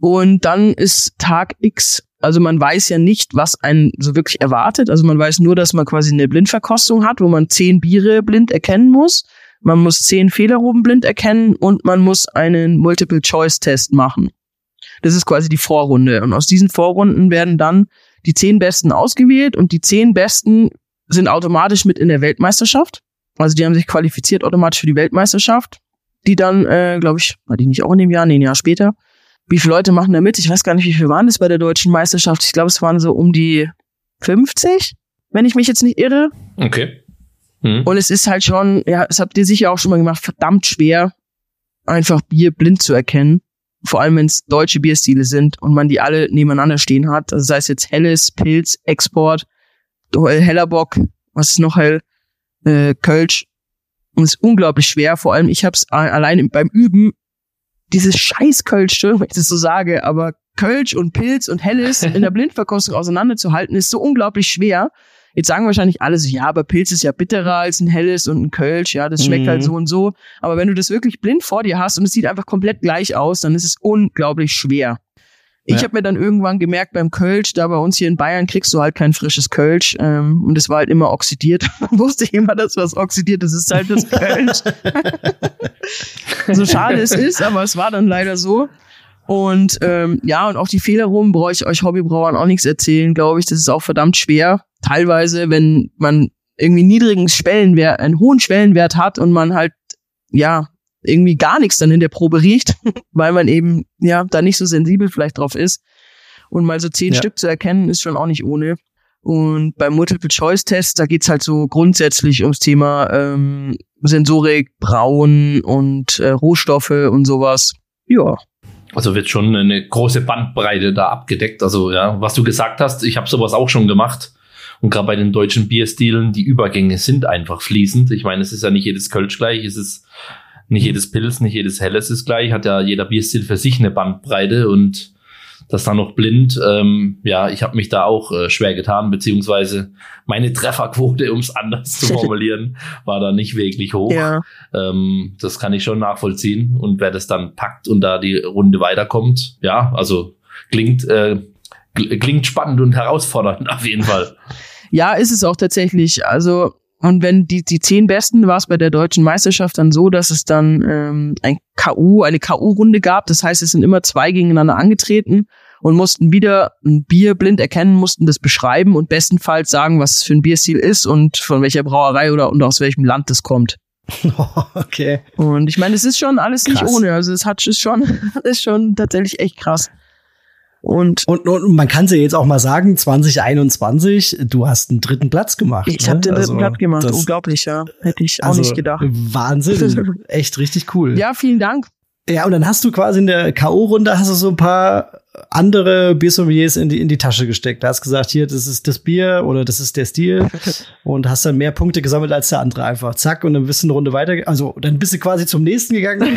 Speaker 3: Und dann ist Tag X also man weiß ja nicht, was einen so wirklich erwartet. Also man weiß nur, dass man quasi eine Blindverkostung hat, wo man zehn Biere blind erkennen muss. Man muss zehn Fehlerroben blind erkennen und man muss einen Multiple-Choice-Test machen. Das ist quasi die Vorrunde. Und aus diesen Vorrunden werden dann die zehn Besten ausgewählt und die zehn Besten sind automatisch mit in der Weltmeisterschaft. Also die haben sich qualifiziert automatisch für die Weltmeisterschaft, die dann, äh, glaube ich, war die nicht auch in dem Jahr, nee, ein Jahr später, wie viele Leute machen da mit? Ich weiß gar nicht, wie viele waren das bei der deutschen Meisterschaft. Ich glaube, es waren so um die 50, wenn ich mich jetzt nicht irre.
Speaker 2: Okay.
Speaker 3: Mhm. Und es ist halt schon, ja, das habt ihr sicher auch schon mal gemacht, verdammt schwer, einfach Bier blind zu erkennen. Vor allem, wenn es deutsche Bierstile sind und man die alle nebeneinander stehen hat. Also sei es jetzt Helles, Pilz, Export, Hellerbock, was ist noch hell, äh, Kölsch. Und es ist unglaublich schwer. Vor allem, ich habe es allein beim Üben dieses scheiß Kölsch, wenn ich das so sage, aber Kölsch und Pilz und Helles in der <laughs> Blindverkostung auseinanderzuhalten, ist so unglaublich schwer. Jetzt sagen wahrscheinlich alle so, ja, aber Pilz ist ja bitterer als ein Helles und ein Kölsch, ja, das schmeckt halt mhm. halt so und so. Aber wenn du das wirklich blind vor dir hast und es sieht einfach komplett gleich aus, dann ist es unglaublich schwer. Ich ja. habe mir dann irgendwann gemerkt beim Kölsch, da bei uns hier in Bayern kriegst du halt kein frisches Kölsch ähm, und es war halt immer oxidiert. <laughs> wusste ich immer, dass was oxidiert ist, ist halt das Kölsch. <laughs> so schade es ist, aber es war dann leider so. Und ähm, ja, und auch die Fehler rum brauche ich euch Hobbybrauern auch nichts erzählen, glaube ich. Das ist auch verdammt schwer. Teilweise, wenn man irgendwie niedrigen Schwellenwert, einen hohen Schwellenwert hat und man halt ja irgendwie gar nichts dann in der Probe riecht, <laughs> weil man eben ja da nicht so sensibel vielleicht drauf ist. Und mal so zehn ja. Stück zu erkennen, ist schon auch nicht ohne. Und beim Multiple-Choice-Test, da geht's halt so grundsätzlich ums Thema ähm, Sensorik, Brauen und äh, Rohstoffe und sowas. Ja.
Speaker 2: Also wird schon eine große Bandbreite da abgedeckt. Also ja, was du gesagt hast, ich habe sowas auch schon gemacht. Und gerade bei den deutschen Bierstilen, die Übergänge sind einfach fließend. Ich meine, es ist ja nicht jedes Kölsch gleich, es ist nicht jedes Pilz, nicht jedes Helles ist gleich, hat ja jeder Bierstil für sich eine Bandbreite und das dann noch blind. Ähm, ja, ich habe mich da auch äh, schwer getan, beziehungsweise meine Trefferquote, um es anders zu <laughs> formulieren, war da nicht wirklich hoch. Ja. Ähm, das kann ich schon nachvollziehen. Und wer das dann packt und da die Runde weiterkommt, ja, also klingt, äh, klingt spannend und herausfordernd <laughs> auf jeden Fall.
Speaker 3: Ja, ist es auch tatsächlich. Also und wenn die, die zehn Besten war es bei der deutschen Meisterschaft dann so, dass es dann ähm, ein KU, eine KU-Runde gab. Das heißt, es sind immer zwei gegeneinander angetreten und mussten wieder ein Bier blind erkennen, mussten das beschreiben und bestenfalls sagen, was es für ein Bierstil ist und von welcher Brauerei oder und aus welchem Land das kommt. <laughs>
Speaker 1: okay.
Speaker 3: Und ich meine, es ist schon alles nicht
Speaker 1: Krass.
Speaker 3: ohne. Also es hat ist schon, <laughs> ist schon tatsächlich echt krass. Und
Speaker 1: Und, und man kann sie jetzt auch mal sagen, 2021, du hast einen dritten Platz gemacht.
Speaker 3: ich
Speaker 1: ne?
Speaker 3: habe den dritten
Speaker 1: Also,
Speaker 3: Blatt gemacht.
Speaker 1: das-
Speaker 3: Unglaublich, ja. Hätte ich auch
Speaker 1: also,
Speaker 3: nicht gedacht.
Speaker 1: Wahnsinn. <laughs> Echt richtig cool.
Speaker 3: Ja, vielen Dank.
Speaker 1: Ja, und dann hast du quasi in der K.O.-Runde hast du so ein paar andere Biersommeliers in die, in die Tasche gesteckt. Da hast gesagt, hier, das ist das Bier oder das ist der Stil <laughs> und hast dann mehr Punkte gesammelt als der andere einfach. Zack, und dann bist du eine Runde weiter, also dann bist du quasi zum nächsten gegangen. <laughs>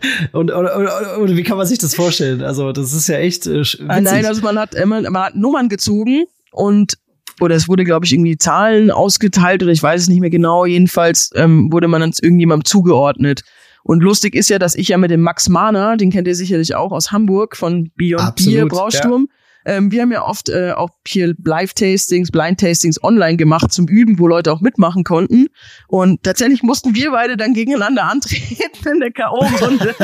Speaker 1: <laughs> und, oder, oder, oder wie kann man sich das vorstellen? Also, das ist ja echt äh,
Speaker 3: Ah, nein, also man hat, äh, man, man hat Nummern gezogen und oder es wurde, glaube ich, irgendwie Zahlen ausgeteilt oder ich weiß es nicht mehr genau. Jedenfalls ähm, wurde man dann irgendjemandem zugeordnet. Und lustig ist ja, dass ich ja mit dem Max Mahner, den kennt ihr sicherlich auch aus Hamburg von Beyond
Speaker 1: Absolut,
Speaker 3: Bier Brausturm. Ähm, wir haben ja oft äh, auch hier Live-Tastings, Blind-Tastings online gemacht zum Üben, wo Leute auch mitmachen konnten. Und tatsächlich mussten wir beide dann gegeneinander antreten in der K.O.-Runde.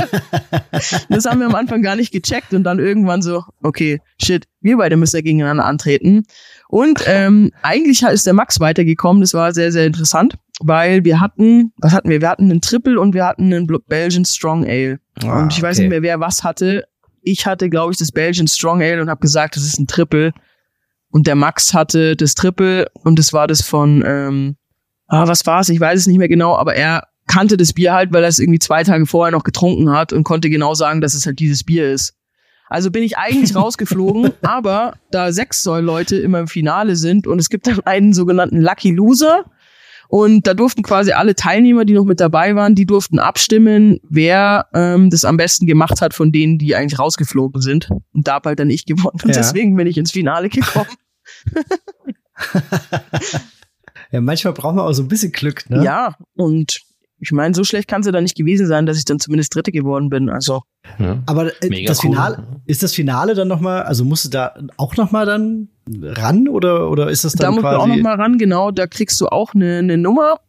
Speaker 3: <laughs> das haben wir am Anfang gar nicht gecheckt und dann irgendwann so, okay, shit, wir beide müssen ja gegeneinander antreten. Und <laughs> ähm, eigentlich ist der Max weitergekommen, das war sehr, sehr interessant, weil wir hatten, was hatten wir? Wir hatten einen Triple und wir hatten einen Belgian Strong Ale.
Speaker 1: Ah,
Speaker 3: und ich weiß
Speaker 1: okay.
Speaker 3: nicht mehr, wer was hatte. Ich hatte, glaube ich, das Belgian Strong Ale und habe gesagt, das ist ein Triple. Und der Max hatte das Triple und das war das von, ähm, ah, was war's? Ich weiß es nicht mehr genau, aber er kannte das Bier halt, weil er es irgendwie zwei Tage vorher noch getrunken hat und konnte genau sagen, dass es halt dieses Bier ist. Also bin ich eigentlich <laughs> rausgeflogen, aber da sechs Säul-Leute immer im Finale sind und es gibt dann einen sogenannten Lucky Loser und da durften quasi alle Teilnehmer, die noch mit dabei waren, die durften abstimmen, wer ähm, das am besten gemacht hat von denen, die eigentlich rausgeflogen sind. Und da halt dann ich gewonnen und
Speaker 1: Ja.
Speaker 3: deswegen bin ich ins Finale gekommen. <laughs>
Speaker 1: Ja, manchmal braucht man auch so ein bisschen Glück, ne?
Speaker 3: Ja, und ich meine, so schlecht kann es ja dann nicht gewesen sein, dass ich dann zumindest Dritte geworden bin. Also
Speaker 2: Ja.
Speaker 1: Aber äh,
Speaker 2: Mega
Speaker 1: das
Speaker 2: cool.
Speaker 1: Finale, ist das Finale dann noch mal, also musst du da auch noch mal dann ran oder oder ist das
Speaker 3: da
Speaker 1: dann
Speaker 3: musst du auch noch
Speaker 1: quasi?
Speaker 3: mal ran, genau, da kriegst du auch eine, eine Nummer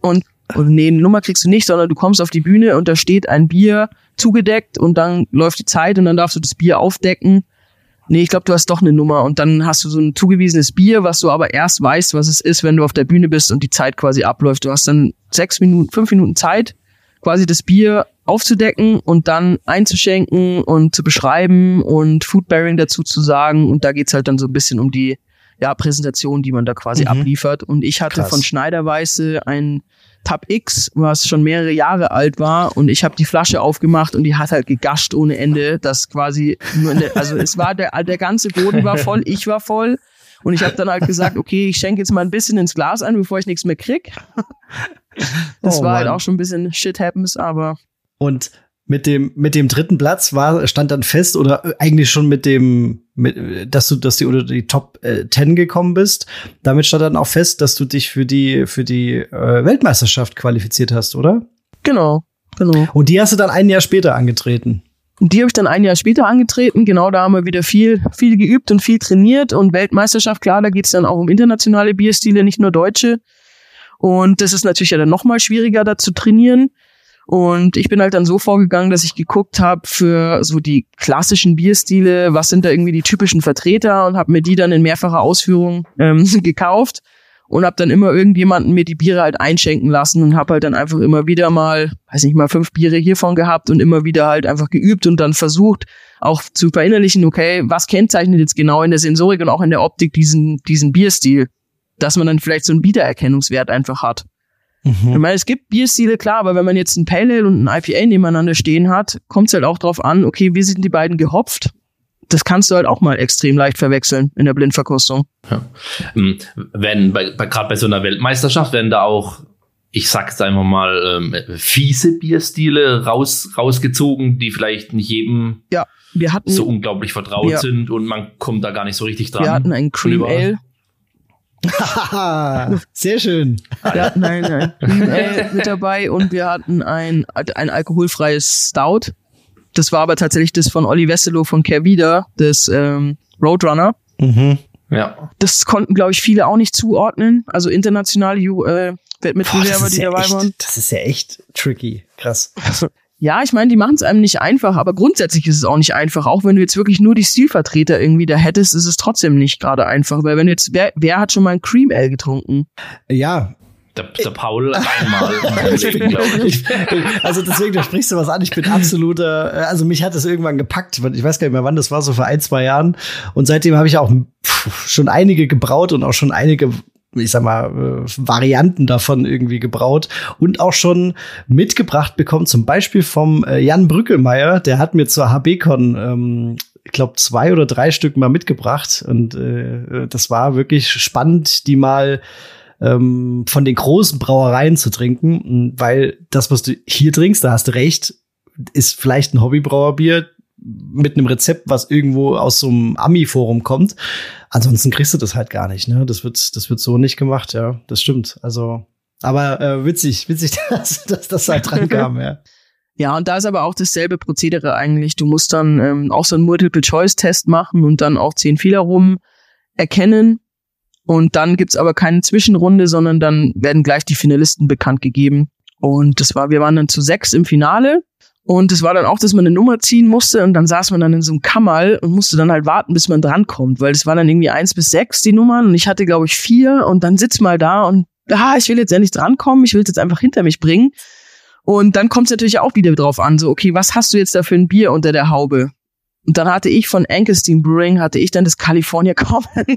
Speaker 3: und oder nee, eine Nummer kriegst du nicht, sondern du kommst auf die Bühne und da steht ein Bier zugedeckt und dann läuft die Zeit und dann darfst du das Bier aufdecken. Nee, ich glaube, du hast doch eine Nummer und dann hast du so ein zugewiesenes Bier, was du aber erst weißt, was es ist, wenn du auf der Bühne bist und die Zeit quasi abläuft. Du hast dann sechs Minuten, fünf Minuten Zeit, quasi das Bier aufzudecken und dann einzuschenken und zu beschreiben und Foodbearing dazu zu sagen. Und da geht's halt dann so ein bisschen um die ja, Präsentation, die man da quasi
Speaker 1: Mhm.
Speaker 3: abliefert. Und ich hatte
Speaker 1: Krass.
Speaker 3: von Schneiderweiße ein Tab X, was schon mehrere Jahre alt war und ich habe die Flasche aufgemacht und die hat halt gegascht ohne Ende, das quasi der, also es war der der ganze Boden war voll, <laughs> ich war voll und ich habe dann halt gesagt, okay, ich schenke jetzt mal ein bisschen ins Glas ein, bevor ich nichts mehr krieg. Das
Speaker 1: Oh
Speaker 3: war halt
Speaker 1: Mann.
Speaker 3: auch schon ein bisschen shit happens, aber
Speaker 1: Und mit dem mit dem dritten Platz war stand dann fest oder äh, eigentlich schon mit dem mit, dass du dass du unter die Top äh, 10 gekommen bist. Damit stand dann auch fest, dass du dich für die für die äh, Weltmeisterschaft qualifiziert hast, oder?
Speaker 3: genau, genau.
Speaker 1: Und die hast du dann ein Jahr später angetreten.
Speaker 3: Und die habe ich dann ein Jahr später angetreten. Genau, da haben wir wieder viel, viel geübt und viel trainiert. Und Weltmeisterschaft, klar, da geht's dann auch um internationale Bierstile, nicht nur deutsche. Und das ist natürlich ja dann nochmal schwieriger, da zu trainieren. Und ich bin halt dann so vorgegangen, dass ich geguckt habe für so die klassischen Bierstile, was sind da irgendwie die typischen Vertreter und habe mir die dann in mehrfacher Ausführung ähm, <laughs> gekauft und habe dann immer irgendjemanden mir die Biere halt einschenken lassen und habe halt dann einfach immer wieder mal, weiß nicht mal, fünf Biere hiervon gehabt und immer wieder halt einfach geübt und dann versucht auch zu verinnerlichen, okay, was kennzeichnet jetzt genau in der Sensorik und auch in der Optik diesen, diesen Bierstil, dass man dann vielleicht so einen Wiedererkennungswert einfach hat. Ich meine, es gibt Bierstile, klar, aber wenn man jetzt ein Pale Ale und ein IPA nebeneinander stehen hat, kommt es halt auch drauf an, okay, wie sind die beiden gehopft? Das kannst du halt auch mal extrem leicht verwechseln in der Blindverkostung.
Speaker 2: Ähm, Wenn bei, bei gerade bei so einer Weltmeisterschaft werden da auch, ich sag's einfach mal, ähm, fiese Bierstile raus, rausgezogen, die vielleicht nicht jedem
Speaker 3: Ja, hatten,
Speaker 2: so unglaublich vertraut
Speaker 3: Ja.
Speaker 2: sind und man kommt da gar nicht so richtig dran.
Speaker 3: wir hatten ein Cream. Ale. <laughs>
Speaker 1: Sehr schön.
Speaker 3: Wir hatten ein, ein Cream Ale <laughs> mit dabei und wir hatten ein, ein alkoholfreies Stout. Das war aber tatsächlich das von Olli Wesselow von Kervida, das ähm, Roadrunner.
Speaker 1: Mhm.
Speaker 2: Ja.
Speaker 3: Das konnten, glaube ich, viele auch nicht zuordnen. Also internationale äh, Wettmitbewerber, die
Speaker 1: ja
Speaker 3: dabei
Speaker 1: echt,
Speaker 3: waren.
Speaker 1: das ist ja echt tricky. Krass. <laughs>
Speaker 3: Ja, ich meine, die machen es einem nicht einfach, aber grundsätzlich ist es auch nicht einfach. Auch wenn du jetzt wirklich nur die Stilvertreter irgendwie da hättest, ist es trotzdem nicht gerade einfach. Weil wenn du jetzt, wer, wer hat schon mal ein Cream Ale getrunken?
Speaker 1: Ja,
Speaker 2: Der, der Paul einmal. <laughs>
Speaker 1: also deswegen, da sprichst du was an. Ich bin absoluter, also mich hat das irgendwann gepackt. Ich weiß gar nicht mehr wann, das war so vor ein, zwei Jahren. Und seitdem habe ich auch schon einige gebraut und auch schon einige ich sag mal, äh, Varianten davon irgendwie gebraut und auch schon mitgebracht bekommen, zum Beispiel vom äh, Jan Brückelmeier, der hat mir zur HBCon, ähm, ich glaube, zwei oder drei Stück mal mitgebracht und äh, das war wirklich spannend, die mal ähm, von den großen Brauereien zu trinken, weil das, was du hier trinkst, da hast du recht, ist vielleicht ein Hobbybrauerbier mit einem Rezept, was irgendwo aus so einem Ami-Forum kommt. Ansonsten kriegst du das halt gar nicht, ne? Das wird, das wird so nicht gemacht, ja. Das stimmt. Also, aber äh, witzig, witzig, <laughs> dass, dass das halt dran kam, ja.
Speaker 3: Ja, und da ist aber auch dasselbe Prozedere eigentlich. Du musst dann ähm, auch so einen Multiple-Choice-Test machen und dann auch zehn Fehler rum erkennen und dann gibt's aber keine Zwischenrunde, sondern dann werden gleich die Finalisten bekannt gegeben. Und das war, wir waren dann zu sechs im Finale. Und es war dann auch, dass man eine Nummer ziehen musste und dann saß man dann in so einem Kammerl und musste dann halt warten, bis man drankommt, weil es war dann irgendwie eins bis sechs die Nummern und ich hatte, glaube ich, vier und dann sitzt mal da und ah, ich will jetzt endlich drankommen, ich will es jetzt einfach hinter mich bringen. Und dann kommt es natürlich auch wieder drauf an, so, okay, was hast du jetzt da für ein Bier unter der Haube? Und dann hatte ich von Ankelstein Brewing, hatte ich dann das California Common. <laughs>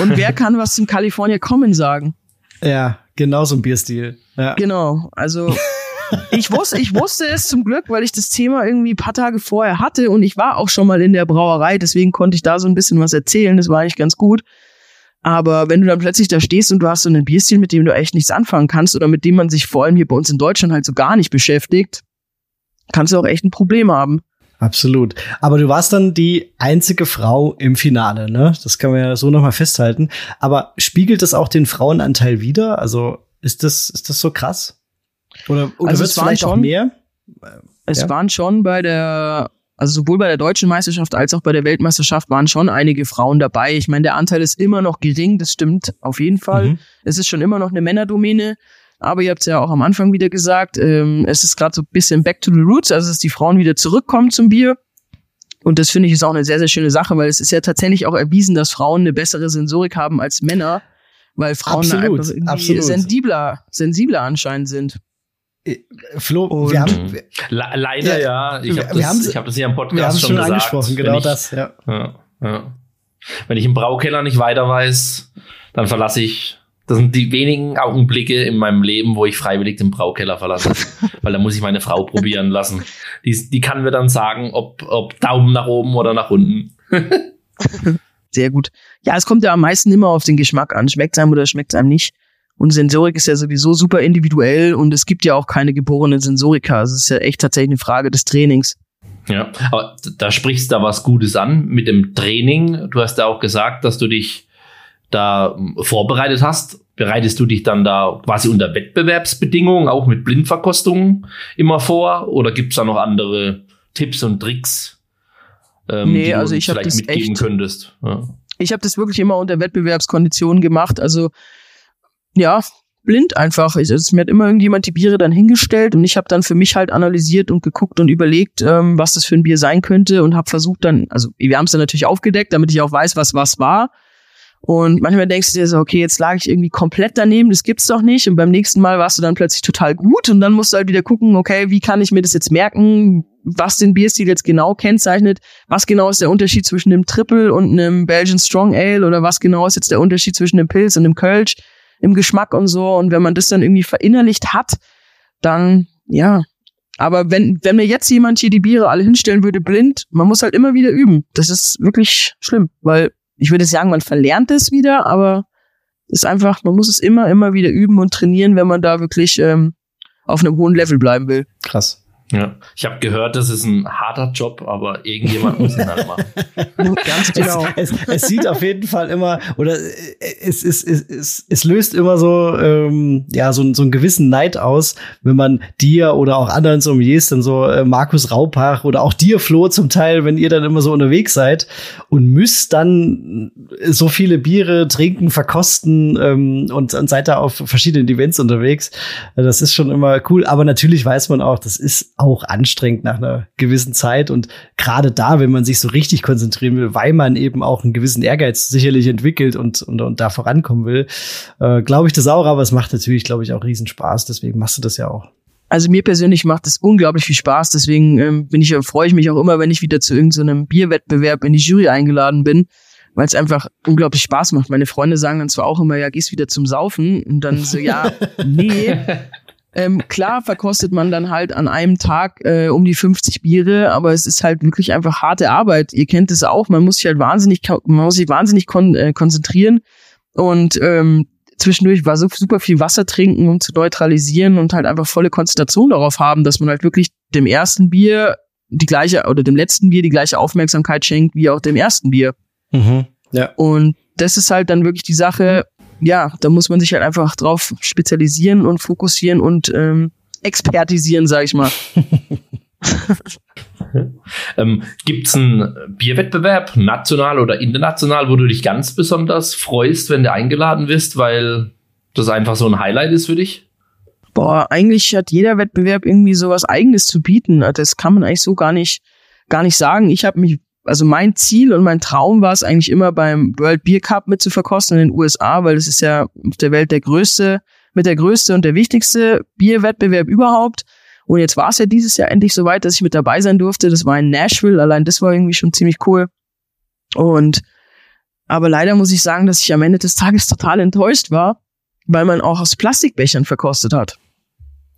Speaker 3: Und wer kann was zum California Common sagen?
Speaker 1: Ja, genau so ein Bierstil. Ja.
Speaker 3: Genau, also ich wusste, ich wusste es zum Glück, weil ich das Thema irgendwie paar Tage vorher hatte und ich war auch schon mal in der Brauerei, deswegen konnte ich da so ein bisschen was erzählen, das war eigentlich ganz gut. Aber wenn du dann plötzlich da stehst und du hast so einen Bierstil, mit dem du echt nichts anfangen kannst oder mit dem man sich vor allem hier bei uns in Deutschland halt so gar nicht beschäftigt, kannst du auch echt ein Problem haben.
Speaker 1: Absolut. Aber du warst dann die einzige Frau im Finale, ne? Das kann man ja so nochmal festhalten. Aber spiegelt das auch den Frauenanteil wieder? Also ist das, ist das so krass? Oder, oder
Speaker 3: also
Speaker 1: es vielleicht schon, mehr?
Speaker 3: Es ja? waren schon bei der, also sowohl bei der deutschen Meisterschaft als auch bei der Weltmeisterschaft waren schon einige Frauen dabei. Ich meine, der Anteil ist immer noch gering, das stimmt auf jeden Fall. Mhm. Es ist schon immer noch eine Männerdomäne. Aber ihr habt es ja auch am Anfang wieder gesagt, ähm, es ist gerade so ein bisschen back to the roots, also dass die Frauen wieder zurückkommen zum Bier. Und das finde ich ist auch eine sehr, sehr schöne Sache, weil es ist ja tatsächlich auch erwiesen, dass Frauen eine bessere Sensorik haben als Männer, weil Frauen absolut, einfach absolut. sensibler, sensibler anscheinend sind.
Speaker 1: Äh, Flo, und wir haben
Speaker 2: Le leider ja, ich habe das, hab das hier am Podcast wir schon, schon gesagt.
Speaker 1: angesprochen, genau ich, das, ja.
Speaker 2: ja. Ja, Wenn ich im Braukeller nicht weiter weiß, dann verlasse ich das sind die wenigen Augenblicke in meinem Leben, wo ich freiwillig den Braukeller verlasse. <laughs> Weil da muss ich meine Frau probieren lassen. Die, die kann mir dann sagen, ob, ob Daumen nach oben oder nach unten. <laughs> <laughs>
Speaker 3: Sehr gut. Ja, es kommt ja am meisten immer auf den Geschmack an. Schmeckt es einem oder schmeckt es einem nicht. Und Sensorik ist ja sowieso super individuell und es gibt ja auch keine geborenen Sensorika. Also es ist ja echt tatsächlich eine Frage des Trainings.
Speaker 2: Ja, aber da sprichst du da was Gutes an mit dem Training. Du hast ja auch gesagt, dass du dich da vorbereitet hast, bereitest du dich dann da quasi unter Wettbewerbsbedingungen, auch mit Blindverkostungen immer vor? Oder gibt's da noch andere Tipps und Tricks,
Speaker 3: ähm, nee, die du also ich vielleicht das mitgeben echt, könntest? Ja. Ich habe das wirklich immer unter Wettbewerbskonditionen gemacht. Also ja, blind einfach. Ich, also, mir hat immer irgendjemand die Biere dann hingestellt und ich habe dann für mich halt analysiert und geguckt und überlegt, ähm, was das für ein Bier sein könnte und habe versucht dann, also wir haben es dann natürlich aufgedeckt, damit ich auch weiß, was was war. Und manchmal denkst du dir so, okay, jetzt lag ich irgendwie komplett daneben, das gibt's doch nicht. Und beim nächsten Mal warst du dann plötzlich total gut und dann musst du halt wieder gucken, okay, wie kann ich mir das jetzt merken, was den Bierstil jetzt genau kennzeichnet, was genau ist der Unterschied zwischen einem Triple und einem Belgian Strong Ale oder was genau ist jetzt der Unterschied zwischen einem Pilz und einem Kölsch im Geschmack und so. Und wenn man das dann irgendwie verinnerlicht hat, dann, ja. Aber wenn, wenn mir jetzt jemand hier die Biere alle hinstellen würde, blind, man muss halt immer wieder üben. Das ist wirklich schlimm, weil ich würde sagen, man verlernt es wieder, aber es ist einfach, man muss es immer, immer wieder üben und trainieren, wenn man da wirklich ähm, auf einem hohen Level bleiben will.
Speaker 1: Krass.
Speaker 2: Ja, ich habe gehört, das ist ein harter Job, aber irgendjemand muss ihn halt machen. <laughs>
Speaker 1: Ganz genau. Es, es, es, sieht auf jeden Fall immer, oder es, es, es, es, es löst immer so, ähm, ja, so, so einen gewissen Neid aus, wenn man dir oder auch anderen Sommeliers, dann so äh, Markus Raupach oder auch dir, Flo, zum Teil, wenn ihr dann immer so unterwegs seid und müsst dann so viele Biere trinken, verkosten ähm, und, und seid da auf verschiedenen Events unterwegs. Das ist schon immer cool, aber natürlich weiß man auch, das ist auch anstrengend nach einer gewissen Zeit. Und gerade da, wenn man sich so richtig konzentrieren will, weil man eben auch einen gewissen Ehrgeiz sicherlich entwickelt und, und, und da vorankommen will, äh, glaube ich das auch. Aber es macht natürlich, glaube ich, auch riesen Spaß. Deswegen machst du das ja auch.
Speaker 3: Also mir persönlich macht es unglaublich viel Spaß, deswegen ähm, bin ich, freue ich mich auch immer, wenn ich wieder zu irgendeinem so Bierwettbewerb in die Jury eingeladen bin, weil es einfach unglaublich Spaß macht. Meine Freunde sagen dann zwar auch immer, ja, gehst wieder zum Saufen und dann so, ja, <laughs> nee. Ähm, klar verkostet man dann halt an einem Tag äh, um die 50 Biere, aber es ist halt wirklich einfach harte Arbeit. Ihr kennt es auch, man muss sich halt wahnsinnig, man muss sich wahnsinnig kon äh, konzentrieren und ähm, zwischendurch war so super viel Wasser trinken, um zu neutralisieren und halt einfach volle Konzentration darauf haben, dass man halt wirklich dem ersten Bier die gleiche oder dem letzten Bier die gleiche Aufmerksamkeit schenkt wie auch dem ersten Bier. Mhm. Ja. Und das ist halt dann wirklich die Sache, ja, da muss man sich halt einfach drauf spezialisieren und fokussieren und ähm, expertisieren, sag ich mal. <laughs>
Speaker 2: ähm, Gibt es einen Bierwettbewerb, national oder international, wo du dich ganz besonders freust, wenn du eingeladen wirst, weil das einfach so ein Highlight ist für dich?
Speaker 3: Boah, eigentlich hat jeder Wettbewerb irgendwie sowas Eigenes zu bieten. Das kann man eigentlich so gar nicht, gar nicht sagen. Ich habe mich, also mein Ziel und mein Traum war es eigentlich immer beim World Beer Cup mit zu verkosten in den USA, weil das ist ja auf der Welt der größte, mit der größte und der wichtigste Bierwettbewerb überhaupt. Und jetzt war es ja dieses Jahr endlich soweit, dass ich mit dabei sein durfte. Das war in Nashville. Allein das war irgendwie schon ziemlich cool. Und aber leider muss ich sagen, dass ich am Ende des Tages total enttäuscht war, weil man auch aus Plastikbechern verkostet hat.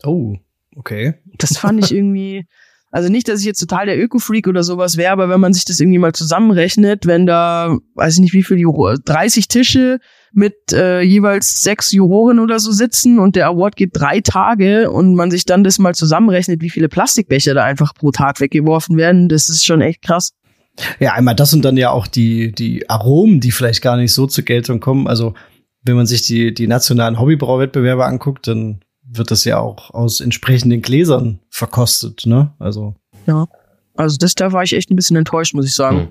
Speaker 1: Oh, okay.
Speaker 3: Das fand ich <laughs> irgendwie, also nicht, dass ich jetzt total der Öko-Freak oder sowas wäre, aber wenn man sich das irgendwie mal zusammenrechnet, wenn da, weiß ich nicht wie viel, 30 Tische mit äh, jeweils sechs Juroren oder so sitzen und der Award geht drei Tage und man sich dann das mal zusammenrechnet, wie viele Plastikbecher da einfach pro Tag weggeworfen werden, das ist schon echt krass.
Speaker 1: Ja, einmal das und dann ja auch die, die Aromen, die vielleicht gar nicht so zur Geltung kommen. Also, wenn man sich die, die nationalen Hobbybrauwettbewerbe anguckt, dann wird das ja auch aus entsprechenden Gläsern verkostet, ne? Also.
Speaker 3: Ja. Also das, da war ich echt ein bisschen enttäuscht, muss ich sagen.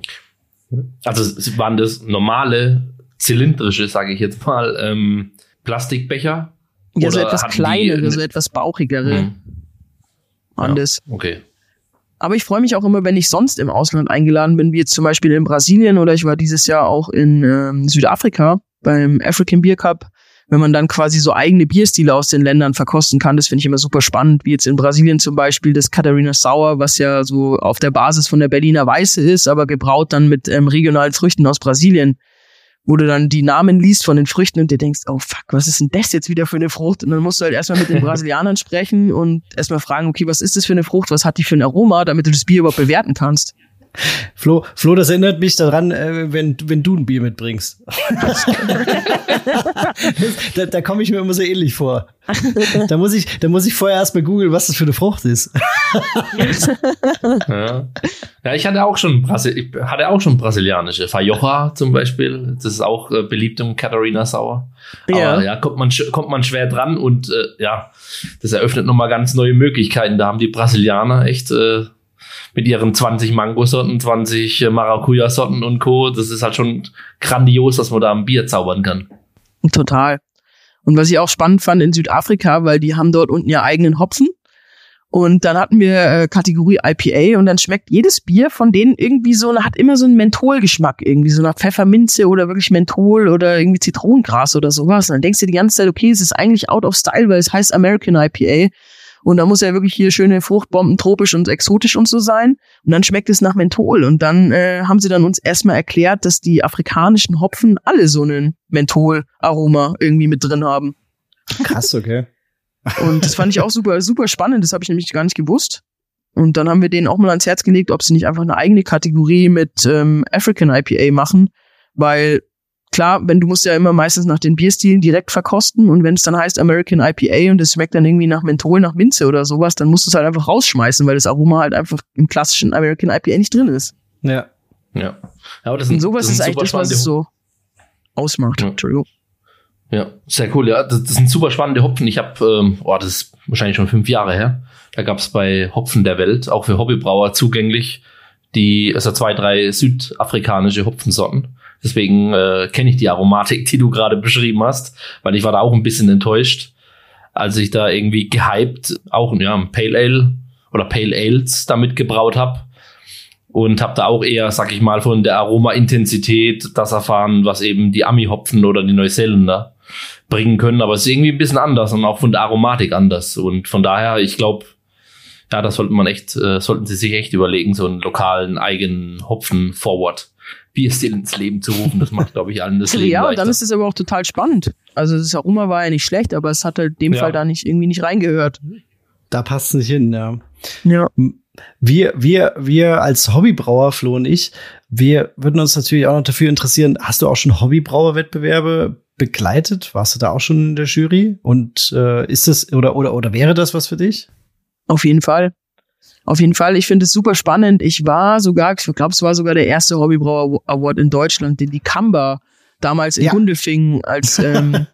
Speaker 2: Also waren das normale zylindrische, sage ich jetzt mal, ähm, Plastikbecher?
Speaker 3: Ja, so etwas kleinere, so etwas bauchigere. Hm. Anders.
Speaker 2: Ja, okay.
Speaker 3: Aber ich freue mich auch immer, wenn ich sonst im Ausland eingeladen bin, wie jetzt zum Beispiel in Brasilien oder ich war dieses Jahr auch in ähm, Südafrika beim African Beer Cup, wenn man dann quasi so eigene Bierstile aus den Ländern verkosten kann. Das finde ich immer super spannend, wie jetzt in Brasilien zum Beispiel das Catarina Sour, was ja so auf der Basis von der Berliner Weiße ist, aber gebraut dann mit ähm, regionalen Früchten aus Brasilien wo du dann die Namen liest von den Früchten und dir denkst, oh fuck, was ist denn das jetzt wieder für eine Frucht? Und dann musst du halt erstmal mit den <laughs> Brasilianern sprechen und erstmal fragen, okay, was ist das für eine Frucht? Was hat die für ein Aroma, damit du das Bier überhaupt bewerten kannst?
Speaker 1: Flo, Flo, das erinnert mich daran, äh, wenn, wenn du ein Bier mitbringst. <laughs> da da komme ich mir immer so ähnlich vor. Da muss ich, da muss ich vorher erstmal googeln, was das für eine Frucht ist.
Speaker 2: ja. ja, ich hatte auch schon Brasil ich hatte auch schon brasilianische. Fajocha zum Beispiel. Das ist auch äh, beliebt im Katharina Sauer. Ja. Aber ja, kommt man, kommt man schwer dran und äh, ja, das eröffnet nochmal ganz neue Möglichkeiten. Da haben die Brasilianer echt äh, mit ihren 20 Mango-Sorten, 20 äh, Maracuja-Sorten und Co. Das ist halt schon grandios, dass man da ein Bier zaubern kann.
Speaker 3: Total. Und was ich auch spannend fand in Südafrika, weil die haben dort unten ja eigenen Hopfen. Und dann hatten wir äh, Kategorie IPA und dann schmeckt jedes Bier von denen irgendwie so, hat immer so einen Mentholgeschmack, irgendwie so nach Pfefferminze oder wirklich Menthol oder irgendwie Zitronengras oder sowas. Und dann denkst du die ganze Zeit, okay, es ist eigentlich out of style, weil es heißt American IPA. Und da muss ja wirklich hier schöne Fruchtbomben, tropisch und exotisch und so sein. Und dann schmeckt es nach Menthol. Und dann äh, haben sie dann uns erstmal erklärt, dass die afrikanischen Hopfen alle so einen Menthol-Aroma irgendwie mit drin haben.
Speaker 1: Krass, okay.
Speaker 3: Und das fand ich auch super, super spannend. Das habe ich nämlich gar nicht gewusst. Und dann haben wir denen auch mal ans Herz gelegt, ob sie nicht einfach eine eigene Kategorie mit ähm, African IPA machen, weil klar, wenn du musst ja immer meistens nach den Bierstilen direkt verkosten und wenn es dann heißt American IPA und es schmeckt dann irgendwie nach Menthol, nach Minze oder sowas, dann musst du es halt einfach rausschmeißen, weil das Aroma halt einfach im klassischen American IPA nicht drin ist.
Speaker 2: Ja. Ja. ja
Speaker 3: aber das sind, und sowas das ist eigentlich das, was es so ausmacht. Ja. Entschuldigung.
Speaker 2: Ja, sehr cool. Ja, das, das sind super spannende Hopfen. Ich habe, ähm, oh, das ist wahrscheinlich schon fünf Jahre her. Da gab es bei Hopfen der Welt auch für Hobbybrauer zugänglich die, also zwei, drei südafrikanische Hopfensorten. Deswegen äh, kenne ich die Aromatik, die du gerade beschrieben hast, weil ich war da auch ein bisschen enttäuscht, als ich da irgendwie gehypt auch ja, ein Pale Ale oder Pale Ales damit gebraut habe. Und habe da auch eher, sag ich mal, von der Aroma-Intensität das erfahren, was eben die Ami-Hopfen oder die Neuseeländer bringen können. Aber es ist irgendwie ein bisschen anders und auch von der Aromatik anders. Und von daher, ich glaube, ja, das sollte man echt, äh, sollten sie sich echt überlegen, so einen lokalen eigenen Hopfen Forward Bierstil ins Leben zu rufen. Das macht, glaube ich, allen das <laughs> Leben
Speaker 3: Ja, und
Speaker 2: leichter.
Speaker 3: dann ist es aber auch total spannend. Also das Aroma war ja nicht schlecht, aber es hat halt in dem
Speaker 2: Ja.
Speaker 3: Fall da nicht irgendwie nicht reingehört.
Speaker 1: Da passt es nicht hin, ja.
Speaker 3: Ja.
Speaker 1: Wir, wir, wir als Hobbybrauer, Flo und ich, wir würden uns natürlich auch noch dafür interessieren, hast du auch schon Hobbybrauerwettbewerbe begleitet? Warst du da auch schon in der Jury? Und äh, ist das oder, oder, oder wäre das was für dich?
Speaker 3: Auf jeden Fall. Auf jeden Fall. Ich finde es super spannend. Ich war sogar, ich glaube, es war sogar der erste Hobbybrauer Award in Deutschland, den die Kamba damals in
Speaker 1: Ja.
Speaker 3: Gundelfingen als <laughs> ähm,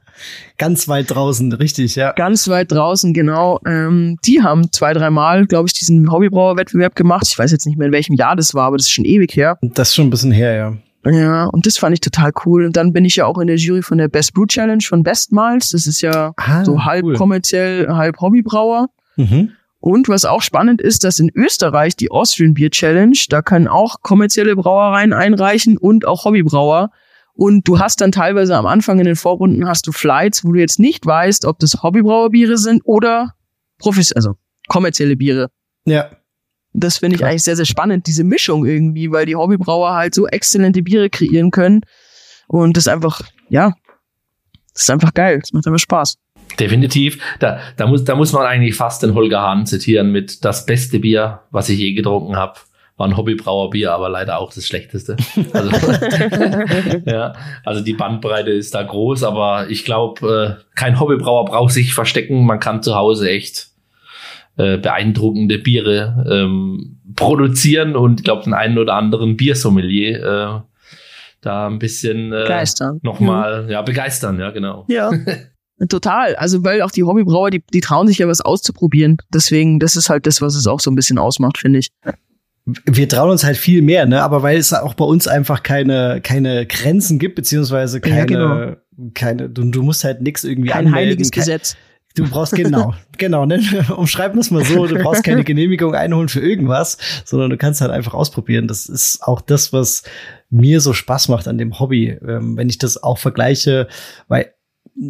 Speaker 1: Ganz weit draußen, richtig, ja.
Speaker 3: ganz weit draußen, genau. Ähm, die haben zwei, dreimal, glaube ich, diesen Hobbybrauerwettbewerb gemacht. Ich weiß jetzt nicht mehr, in welchem Jahr das war, aber das ist schon ewig her.
Speaker 1: Das ist schon ein bisschen her, ja.
Speaker 3: Ja, und das fand ich total cool. Und dann bin ich ja auch in der Jury von der Best Brew Challenge von Bestmals. Das ist ja
Speaker 1: Ah,
Speaker 3: so halb
Speaker 1: cool.
Speaker 3: kommerziell, halb Hobbybrauer.
Speaker 1: Mhm.
Speaker 3: Und was auch spannend ist, dass in Österreich die Austrian Beer Challenge, da können auch kommerzielle Brauereien einreichen und auch Hobbybrauer. Und du hast dann teilweise am Anfang in den Vorrunden hast du Flights, wo du jetzt nicht weißt, ob das Hobbybrauerbiere sind oder Profis, also kommerzielle Biere.
Speaker 1: Ja.
Speaker 3: Das finde ich
Speaker 1: Klar.
Speaker 3: eigentlich sehr, sehr spannend, diese Mischung irgendwie, weil die Hobbybrauer halt so exzellente Biere kreieren können. Und das einfach, ja, das ist einfach geil. Das macht einfach Spaß.
Speaker 2: Definitiv. Da, da, muss, da muss man eigentlich fast den Holger Hahn zitieren mit das beste Bier, was ich je getrunken habe. War ein Hobbybrauerbier, aber leider auch das schlechteste. <laughs> Also, <laughs> ja, also die Bandbreite ist da groß, aber ich glaube, äh, kein Hobbybrauer braucht sich verstecken. Man kann zu Hause echt äh, beeindruckende Biere ähm, produzieren und ich glaube, den einen oder anderen Biersommelier äh, da ein bisschen äh,
Speaker 3: Begeistern.
Speaker 2: nochmal ja, begeistern, ja, genau.
Speaker 3: Ja. <laughs> Total. Also, weil auch die Hobbybrauer, die, die trauen sich ja was auszuprobieren. Deswegen, das ist halt das, was es auch so ein bisschen ausmacht, finde ich.
Speaker 1: Wir trauen uns halt viel mehr, ne? Aber weil es auch bei uns einfach keine, keine Grenzen gibt, beziehungsweise keine,
Speaker 3: Ja, genau.
Speaker 1: keine, du, du musst halt nichts irgendwie
Speaker 3: Kein
Speaker 1: anmelden,
Speaker 3: heiliges
Speaker 1: kein-
Speaker 3: Gesetz.
Speaker 1: Du brauchst genau, <laughs> genau, ne? <laughs> Umschreiben es mal so, du brauchst keine <laughs> Genehmigung einholen für irgendwas, sondern du kannst halt einfach ausprobieren. Das ist auch das, was mir so Spaß macht an dem Hobby. Ähm, wenn ich das auch vergleiche, weil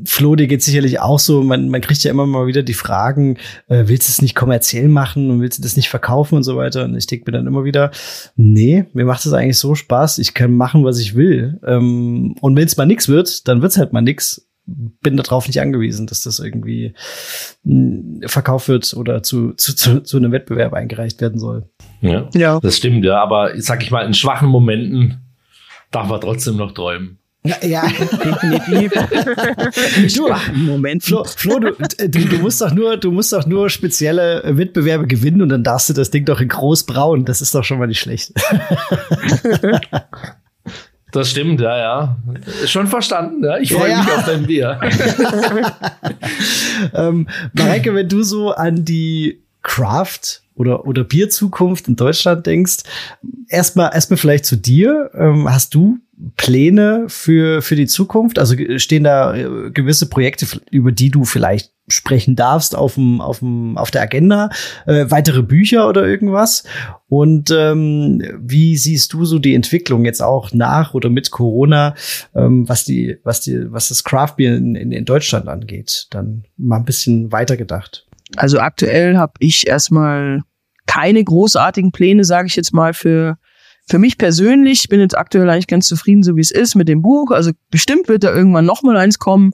Speaker 1: Flo, dir geht sicherlich auch so, man, man kriegt ja immer mal wieder die Fragen, äh, willst du es nicht kommerziell machen und willst du das nicht verkaufen und so weiter? Und ich denke mir dann immer wieder, nee, mir macht es eigentlich so Spaß, ich kann machen, was ich will. Ähm, und wenn es mal nix wird, dann wird's halt mal nix. Bin darauf nicht angewiesen, dass das irgendwie mh, verkauft wird oder zu, zu, zu, zu einem Wettbewerb eingereicht werden soll.
Speaker 2: Ja.
Speaker 3: Ja.
Speaker 2: Das stimmt, ja, aber sag ich mal, in schwachen Momenten darf man trotzdem noch träumen.
Speaker 1: Ja, ja.
Speaker 3: Definitiv. <laughs>
Speaker 1: Du,
Speaker 3: Moment.
Speaker 1: Flo, Flo du, du, du musst doch nur, du musst doch nur spezielle Wettbewerbe gewinnen und dann darfst du das Ding doch in groß brauen. Das ist doch schon mal nicht schlecht.
Speaker 2: Das stimmt, ja, ja. Schon verstanden, ja. Ich freue
Speaker 1: ja.
Speaker 2: mich auf dein Bier. <laughs>
Speaker 1: ähm, Mareike, wenn du so an die Craft oder, oder Bierzukunft in Deutschland denkst, erstmal, erstmal vielleicht zu dir. Ähm, hast du Pläne für, für die Zukunft? Also äh, stehen da äh, gewisse Projekte, über die du vielleicht sprechen darfst auf dem, auf dem, auf der Agenda? Äh, weitere Bücher oder irgendwas? Und ähm, wie siehst du so die Entwicklung jetzt auch nach oder mit Corona, ähm, was die, was die, was das Craftbier in, in, in Deutschland angeht? Dann mal ein bisschen weiter gedacht.
Speaker 3: Also aktuell habe ich erstmal keine großartigen Pläne, sage ich jetzt mal, für, für mich persönlich. Ich bin jetzt aktuell eigentlich ganz zufrieden, so wie es ist mit dem Buch. Also bestimmt wird da irgendwann noch mal eins kommen.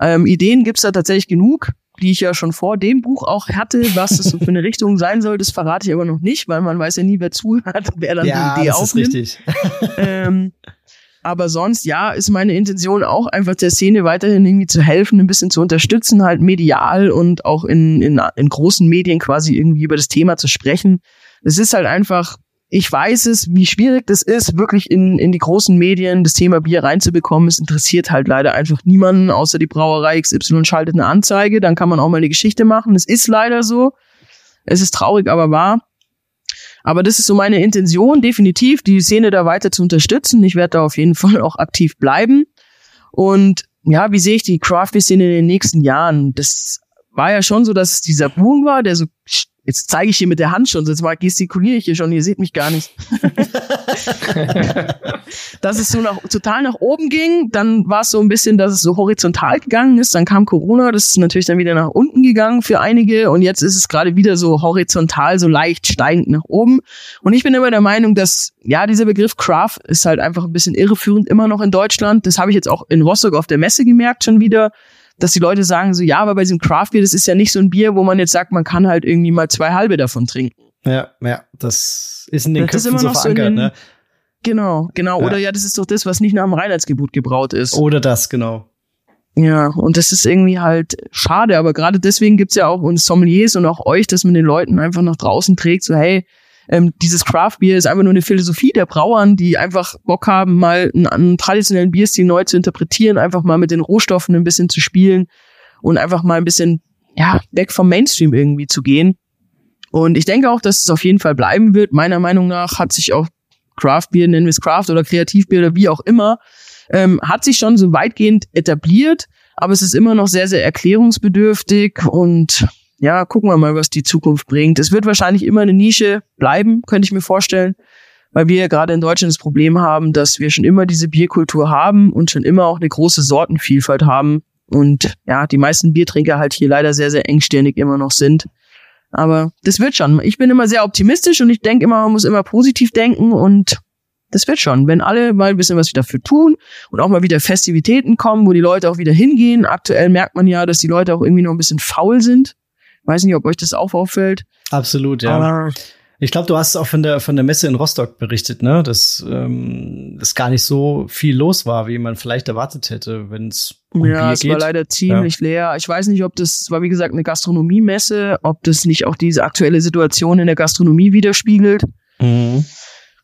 Speaker 3: Ähm, Ideen gibt's da tatsächlich genug, die ich ja schon vor dem Buch auch hatte. Was es so für eine Richtung sein soll, das verrate ich aber noch nicht, weil man weiß ja nie, wer zuhört, <laughs> wer dann die Idee
Speaker 1: das
Speaker 3: aufnimmt.
Speaker 1: ist richtig. <laughs>
Speaker 3: ähm, aber sonst, ja, ist meine Intention auch einfach der Szene weiterhin irgendwie zu helfen, ein bisschen zu unterstützen, halt medial und auch in, in, in großen Medien quasi irgendwie über das Thema zu sprechen. Es ist halt einfach, ich weiß es, wie schwierig das ist, wirklich in, in die großen Medien das Thema Bier reinzubekommen. Es interessiert halt leider einfach niemanden, außer die Brauerei XY schaltet eine Anzeige, dann kann man auch mal eine Geschichte machen. Es ist leider so. Es ist traurig, aber wahr. Aber das ist so meine Intention, definitiv, die Szene da weiter zu unterstützen. Ich werde da auf jeden <laughs> Fall auch aktiv bleiben. Und ja, wie sehe ich die Craft-Szene in den nächsten Jahren? Das war ja schon so, dass es dieser Boom war, der so jetzt zeige ich hier mit der Hand schon, jetzt mal gestikuliere ich hier schon, ihr seht mich gar nicht. <laughs> dass es so nach, total nach oben ging, dann war es so ein bisschen, dass es so horizontal gegangen ist, dann kam Corona, das ist natürlich dann wieder nach unten gegangen für einige und jetzt ist es gerade wieder so horizontal, so leicht steigend nach oben. Und ich bin immer der Meinung, dass, ja, dieser Begriff Craft ist halt einfach ein bisschen irreführend immer noch in Deutschland. Das habe ich jetzt auch in Rostock auf der Messe gemerkt schon wieder dass die Leute sagen so, ja, aber bei diesem Craft Beer, das ist ja nicht so ein Bier, wo man jetzt sagt, man kann halt irgendwie mal zwei halbe davon trinken.
Speaker 1: Ja, ja, das ist in den das Köpfen so verankert, so ne?
Speaker 3: Genau, genau. Ja. Oder ja, das ist doch das, was nicht nach dem Reinheitsgebot gebraut ist.
Speaker 1: Oder das, genau.
Speaker 3: Ja, und das ist irgendwie halt schade, aber gerade deswegen gibt's ja auch uns Sommeliers und auch euch, dass man den Leuten einfach nach draußen trägt, so hey, ähm, dieses Craft Beer ist einfach nur eine Philosophie der Brauern, die einfach Bock haben, mal einen, einen traditionellen Bierstil neu zu interpretieren, einfach mal mit den Rohstoffen ein bisschen zu spielen und einfach mal ein bisschen ja weg vom Mainstream irgendwie zu gehen. Und ich denke auch, dass es auf jeden Fall bleiben wird. Meiner Meinung nach hat sich auch Craft Beer, nennen wir es Craft oder Kreativbier oder wie auch immer, ähm, hat sich schon so weitgehend etabliert, aber es ist immer noch sehr, sehr erklärungsbedürftig und ja, gucken wir mal, was die Zukunft bringt. Es wird wahrscheinlich immer eine Nische bleiben, könnte ich mir vorstellen, weil wir ja gerade in Deutschland das Problem haben, dass wir schon immer diese Bierkultur haben und schon immer auch eine große Sortenvielfalt haben und ja, die meisten Biertrinker halt hier leider sehr, sehr engstirnig immer noch sind. Aber das wird schon. Ich bin immer sehr optimistisch und ich denke immer, man muss immer positiv denken und das wird schon. Wenn alle mal ein bisschen was dafür tun und auch mal wieder Festivitäten kommen, wo die Leute auch wieder hingehen. Aktuell merkt man ja, dass die Leute auch irgendwie noch ein bisschen faul sind. Weiß nicht, ob euch das auch auffällt.
Speaker 1: Absolut, ja. Aber ich glaube, du hast auch von der von der Messe in Rostock berichtet, ne, dass ähm, es gar nicht so viel los war, wie man vielleicht erwartet hätte, wenn es
Speaker 3: um ja, Bier es geht. war leider ziemlich ja. leer. Ich weiß nicht, ob das war wie gesagt eine Gastronomiemesse, ob das nicht auch diese aktuelle Situation in der Gastronomie widerspiegelt. Mhm.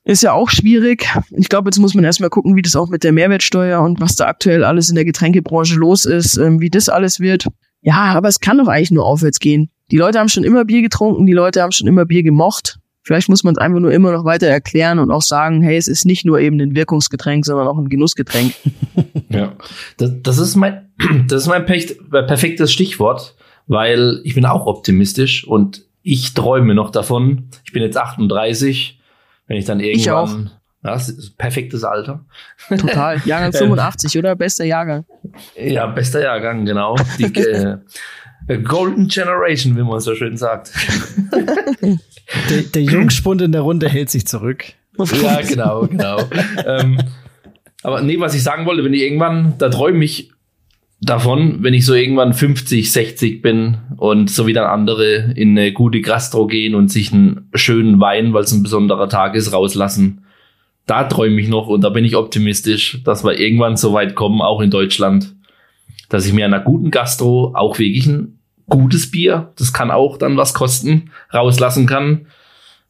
Speaker 3: Ist ja auch schwierig. Ich glaube, jetzt muss man erstmal gucken, wie das auch mit der Mehrwertsteuer und was da aktuell alles in der Getränkebranche los ist, ähm, wie das alles wird. Ja, aber es kann doch eigentlich nur aufwärts gehen. Die Leute haben schon immer Bier getrunken, die Leute haben schon immer Bier gemocht. Vielleicht muss man es einfach nur immer noch weiter erklären und auch sagen, hey, es ist nicht nur eben ein Wirkungsgetränk, sondern auch ein Genussgetränk. <laughs>
Speaker 2: ja, das, das ist mein, <clears throat> das ist mein perfektes Stichwort, weil ich bin auch optimistisch und ich träume noch davon. Ich bin jetzt 38, wenn ich dann irgendwann das ist perfektes Alter.
Speaker 3: Total. <laughs> Jahrgang 85, oder? Bester Jahrgang.
Speaker 2: Ja, bester Jahrgang, genau. Die <laughs> äh, Golden Generation, wie man so schön sagt. <laughs>
Speaker 1: Der, der Jungspund in der Runde hält sich zurück.
Speaker 2: Ja, genau, genau. ähm, aber nee, was ich sagen wollte, wenn ich irgendwann, da träume ich davon, wenn ich so irgendwann 50, 60 bin und so wie dann andere in eine gute Gastro gehen und sich einen schönen Wein, weil es ein besonderer Tag ist, rauslassen da träume ich noch und da bin ich optimistisch, dass wir irgendwann so weit kommen, auch in Deutschland, dass ich mir einer guten Gastro auch wirklich ein gutes Bier, das kann auch dann was kosten, rauslassen kann.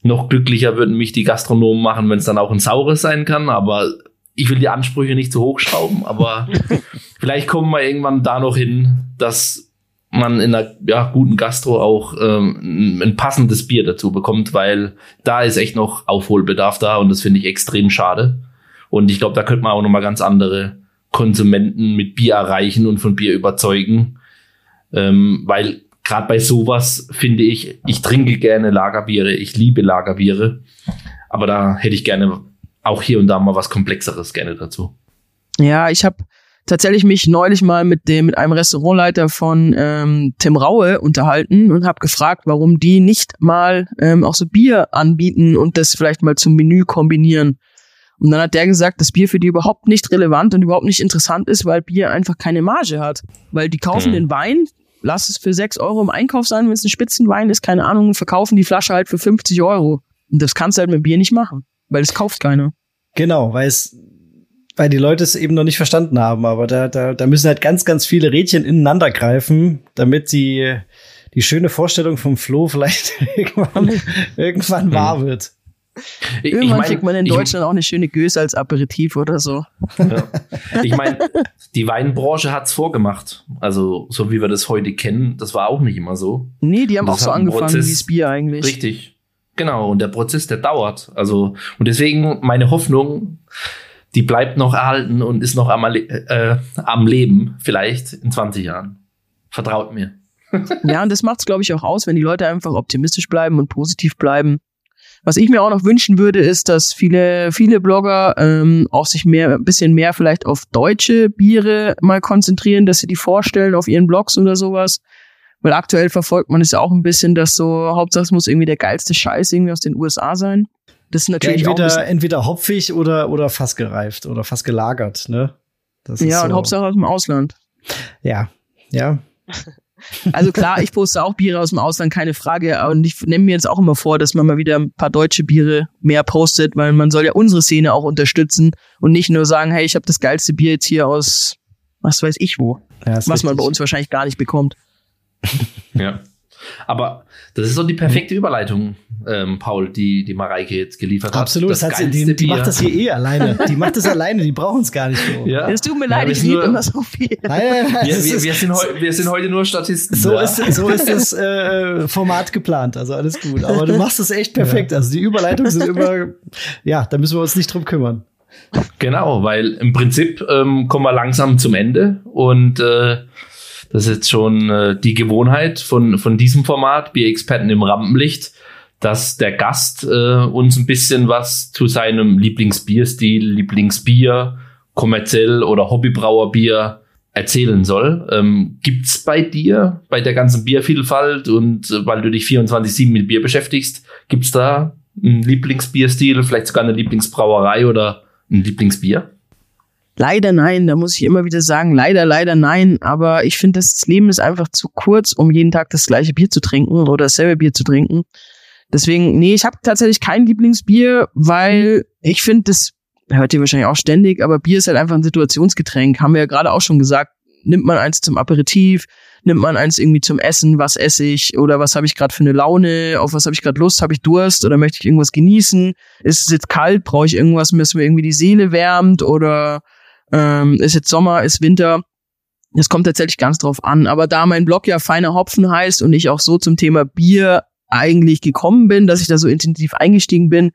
Speaker 2: Noch glücklicher würden mich die Gastronomen machen, wenn es dann auch ein saures sein kann, aber ich will die Ansprüche nicht zu hoch schrauben, aber <laughs> vielleicht kommen wir irgendwann da noch hin, dass man in einer ja, guten Gastro auch ähm, ein passendes Bier dazu bekommt, weil da ist echt noch Aufholbedarf da und das finde ich extrem schade. Und ich glaube, da könnte man auch noch mal ganz andere Konsumenten mit Bier erreichen und von Bier überzeugen, ähm, weil gerade bei sowas finde ich, ich trinke gerne Lagerbiere, ich liebe Lagerbiere, aber da hätte ich gerne auch hier und da mal was Komplexeres gerne dazu.
Speaker 3: Ja, ich habe tatsächlich mich neulich mal mit dem mit einem Restaurantleiter von ähm, Tim Raue unterhalten und habe gefragt, warum die nicht mal ähm, auch so Bier anbieten und das vielleicht mal zum Menü kombinieren. Und dann hat der gesagt, dass Bier für die überhaupt nicht relevant und überhaupt nicht interessant ist, weil Bier einfach keine Marge hat. Weil die kaufen mhm. den Wein, lass es für sechs Euro im Einkauf sein, wenn es ein Spitzenwein ist, keine Ahnung, verkaufen die Flasche halt für 50 Euro. Und das kannst du halt mit Bier nicht machen, weil das kauft keiner.
Speaker 1: Genau, weil es weil die Leute es eben noch nicht verstanden haben. Aber da, da, da müssen halt ganz, ganz viele Rädchen ineinander greifen, damit die, die schöne Vorstellung vom Flo vielleicht <laughs> irgendwann, irgendwann mhm. wahr wird.
Speaker 3: Irgendwann ich mein, kriegt man in Deutschland ich, auch eine schöne Göse als Aperitif oder so. Ja.
Speaker 2: Ich meine, die Weinbranche hat's vorgemacht. Also, so wie wir das heute kennen, das war auch nicht immer so.
Speaker 3: Nee, die haben auch so angefangen Prozess, wie das Bier eigentlich.
Speaker 2: Richtig. Genau. Und der Prozess, der dauert. Also, und deswegen meine Hoffnung, die bleibt noch erhalten und ist noch am, äh, am Leben, vielleicht in 20 Jahren. Vertraut mir. <laughs>
Speaker 3: ja, und das macht's, glaube ich, auch aus, wenn die Leute einfach optimistisch bleiben und positiv bleiben. Was ich mir auch noch wünschen würde, ist, dass viele, viele Blogger ähm, auch sich mehr, ein bisschen mehr vielleicht auf deutsche Biere mal konzentrieren, dass sie die vorstellen auf ihren Blogs oder sowas. Weil aktuell verfolgt man es ja auch ein bisschen, dass so, Hauptsache es muss irgendwie der geilste Scheiß irgendwie aus den USA sein. Das ist natürlich
Speaker 1: ja, entweder,
Speaker 3: auch
Speaker 1: entweder hopfig oder, oder fast gereift oder fast gelagert, ne?
Speaker 3: Das ja, so. und Hauptsache aus dem Ausland.
Speaker 1: Ja, ja. <laughs>
Speaker 3: Also klar, ich poste auch Biere aus dem Ausland, keine Frage. Und ich nehme mir jetzt auch immer vor, dass man mal wieder ein paar deutsche Biere mehr postet, weil man soll ja unsere Szene auch unterstützen und nicht nur sagen, hey, ich habe das geilste Bier jetzt hier aus was weiß ich wo. Ja, was richtig. man bei uns wahrscheinlich gar nicht bekommt. <laughs>
Speaker 2: Ja. Aber das ist so die perfekte Überleitung, ähm, Paul, die die Mareike jetzt geliefert hat.
Speaker 1: Absolut, das das hat sie, die, die macht das hier eh alleine. Die macht das alleine, die brauchen es gar nicht so.
Speaker 3: Ja. Es tut mir leid, ja, ich liebe immer so viel.
Speaker 2: Nein, nein, nein, wir, wir, wir, sind wir, sind heute nur Statisten.
Speaker 1: So ja. ist, so ist das äh, Format geplant, also alles gut. Aber du machst es echt perfekt. Ja. Also die Überleitungen sind immer, ja, da müssen wir uns nicht drum kümmern.
Speaker 2: Genau, weil im Prinzip ähm, kommen wir langsam zum Ende und äh, das ist jetzt schon äh, die Gewohnheit von, von diesem Format, Bierexperten im Rampenlicht, dass der Gast äh, uns ein bisschen was zu seinem Lieblingsbierstil, Lieblingsbier, kommerziell oder Hobbybrauerbier erzählen soll. Ähm, gibt's bei dir, bei der ganzen Biervielfalt und äh, weil du dich 24-7 mit Bier beschäftigst, gibt's da einen Lieblingsbierstil, vielleicht sogar eine Lieblingsbrauerei oder ein Lieblingsbier?
Speaker 3: Leider nein, da muss ich immer wieder sagen, leider, leider nein. Aber ich finde, das Leben ist einfach zu kurz, um jeden Tag das gleiche Bier zu trinken oder dasselbe Bier zu trinken. Deswegen, nee, ich habe tatsächlich kein Lieblingsbier, weil ich finde, das hört ihr wahrscheinlich auch ständig, aber Bier ist halt einfach ein Situationsgetränk. Haben wir ja gerade auch schon gesagt. Nimmt man eins zum Aperitif, nimmt man eins irgendwie zum Essen, was esse ich oder was habe ich gerade für eine Laune, auf was habe ich gerade Lust, habe ich Durst oder möchte ich irgendwas genießen? Ist es jetzt kalt, brauche ich irgendwas, was mir irgendwie die Seele wärmt oder ähm, ist jetzt Sommer, ist Winter. Das kommt tatsächlich ganz drauf an. Aber da mein Blog ja feiner Hopfen heißt und ich auch so zum Thema Bier eigentlich gekommen bin, dass ich da so intensiv eingestiegen bin,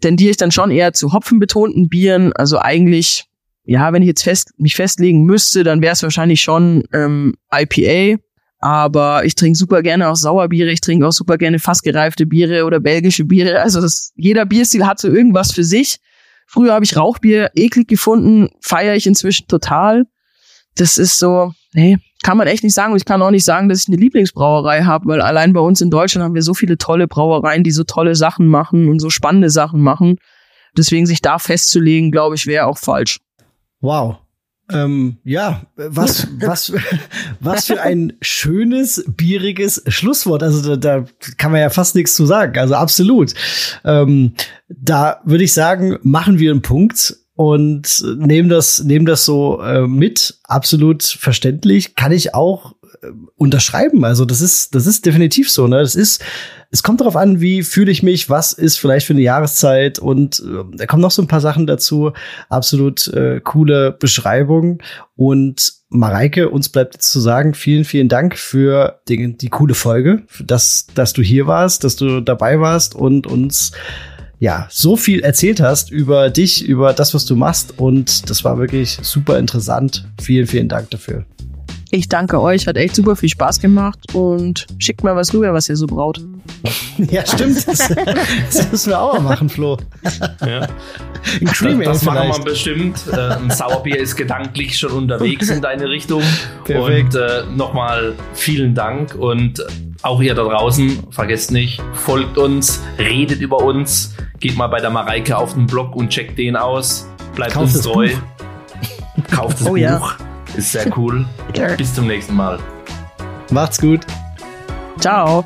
Speaker 3: tendiere ich dann schon eher zu hopfenbetonten Bieren. Also eigentlich, ja, wenn ich jetzt fest, mich festlegen müsste, dann wäre es wahrscheinlich schon ähm, IPA. Aber ich trinke super gerne auch Sauerbiere, ich trinke auch super gerne fast gereifte Biere oder belgische Biere. Also das, jeder Bierstil hat so irgendwas für sich. Früher habe ich Rauchbier eklig gefunden, feiere ich inzwischen total. Das ist so, nee, kann man echt nicht sagen. Und ich kann auch nicht sagen, dass ich eine Lieblingsbrauerei habe, weil allein bei uns in Deutschland haben wir so viele tolle Brauereien, die so tolle Sachen machen und so spannende Sachen machen. Deswegen sich da festzulegen, glaube ich, wäre auch falsch.
Speaker 1: Wow. Ähm, ja, was, was, was für ein schönes, bieriges Schlusswort. Also da, da kann man ja fast nichts zu sagen. Also absolut. Ähm, da würde ich sagen, machen wir einen Punkt und nehmen das, nehmen das so äh, mit. Absolut verständlich. Kann ich auch unterschreiben. Also das ist, das ist definitiv so. Ne? Das ist, es kommt darauf an, wie fühle ich mich, was ist vielleicht für eine Jahreszeit und äh, da kommen noch so ein paar Sachen dazu. Absolut äh, coole Beschreibung und Mareike, uns bleibt jetzt zu sagen, vielen, vielen Dank für die, die coole Folge, dass, dass du hier warst, dass du dabei warst und uns ja, so viel erzählt hast über dich, über das, was du machst. Und das war wirklich super interessant. Vielen, vielen Dank dafür.
Speaker 3: Ich danke euch, hat echt super viel Spaß gemacht und schickt mal was rüber, was ihr so braut. <laughs>
Speaker 1: Ja, stimmt. Das, das müssen wir auch mal machen, Flo.
Speaker 2: Ja. Ein Cream das, das machen wir bestimmt. Äh, ein Sauerbier ist gedanklich schon unterwegs in deine Richtung. Perfekt. Und äh, nochmal vielen Dank und auch ihr da draußen, vergesst nicht, folgt uns, redet über uns, geht mal bei der Mareike auf den Blog und checkt den aus. Bleibt Kauft uns treu. Kauft das oh, Buch. Ja. Ist sehr cool. Bis zum nächsten Mal.
Speaker 1: Macht's gut.
Speaker 3: Ciao.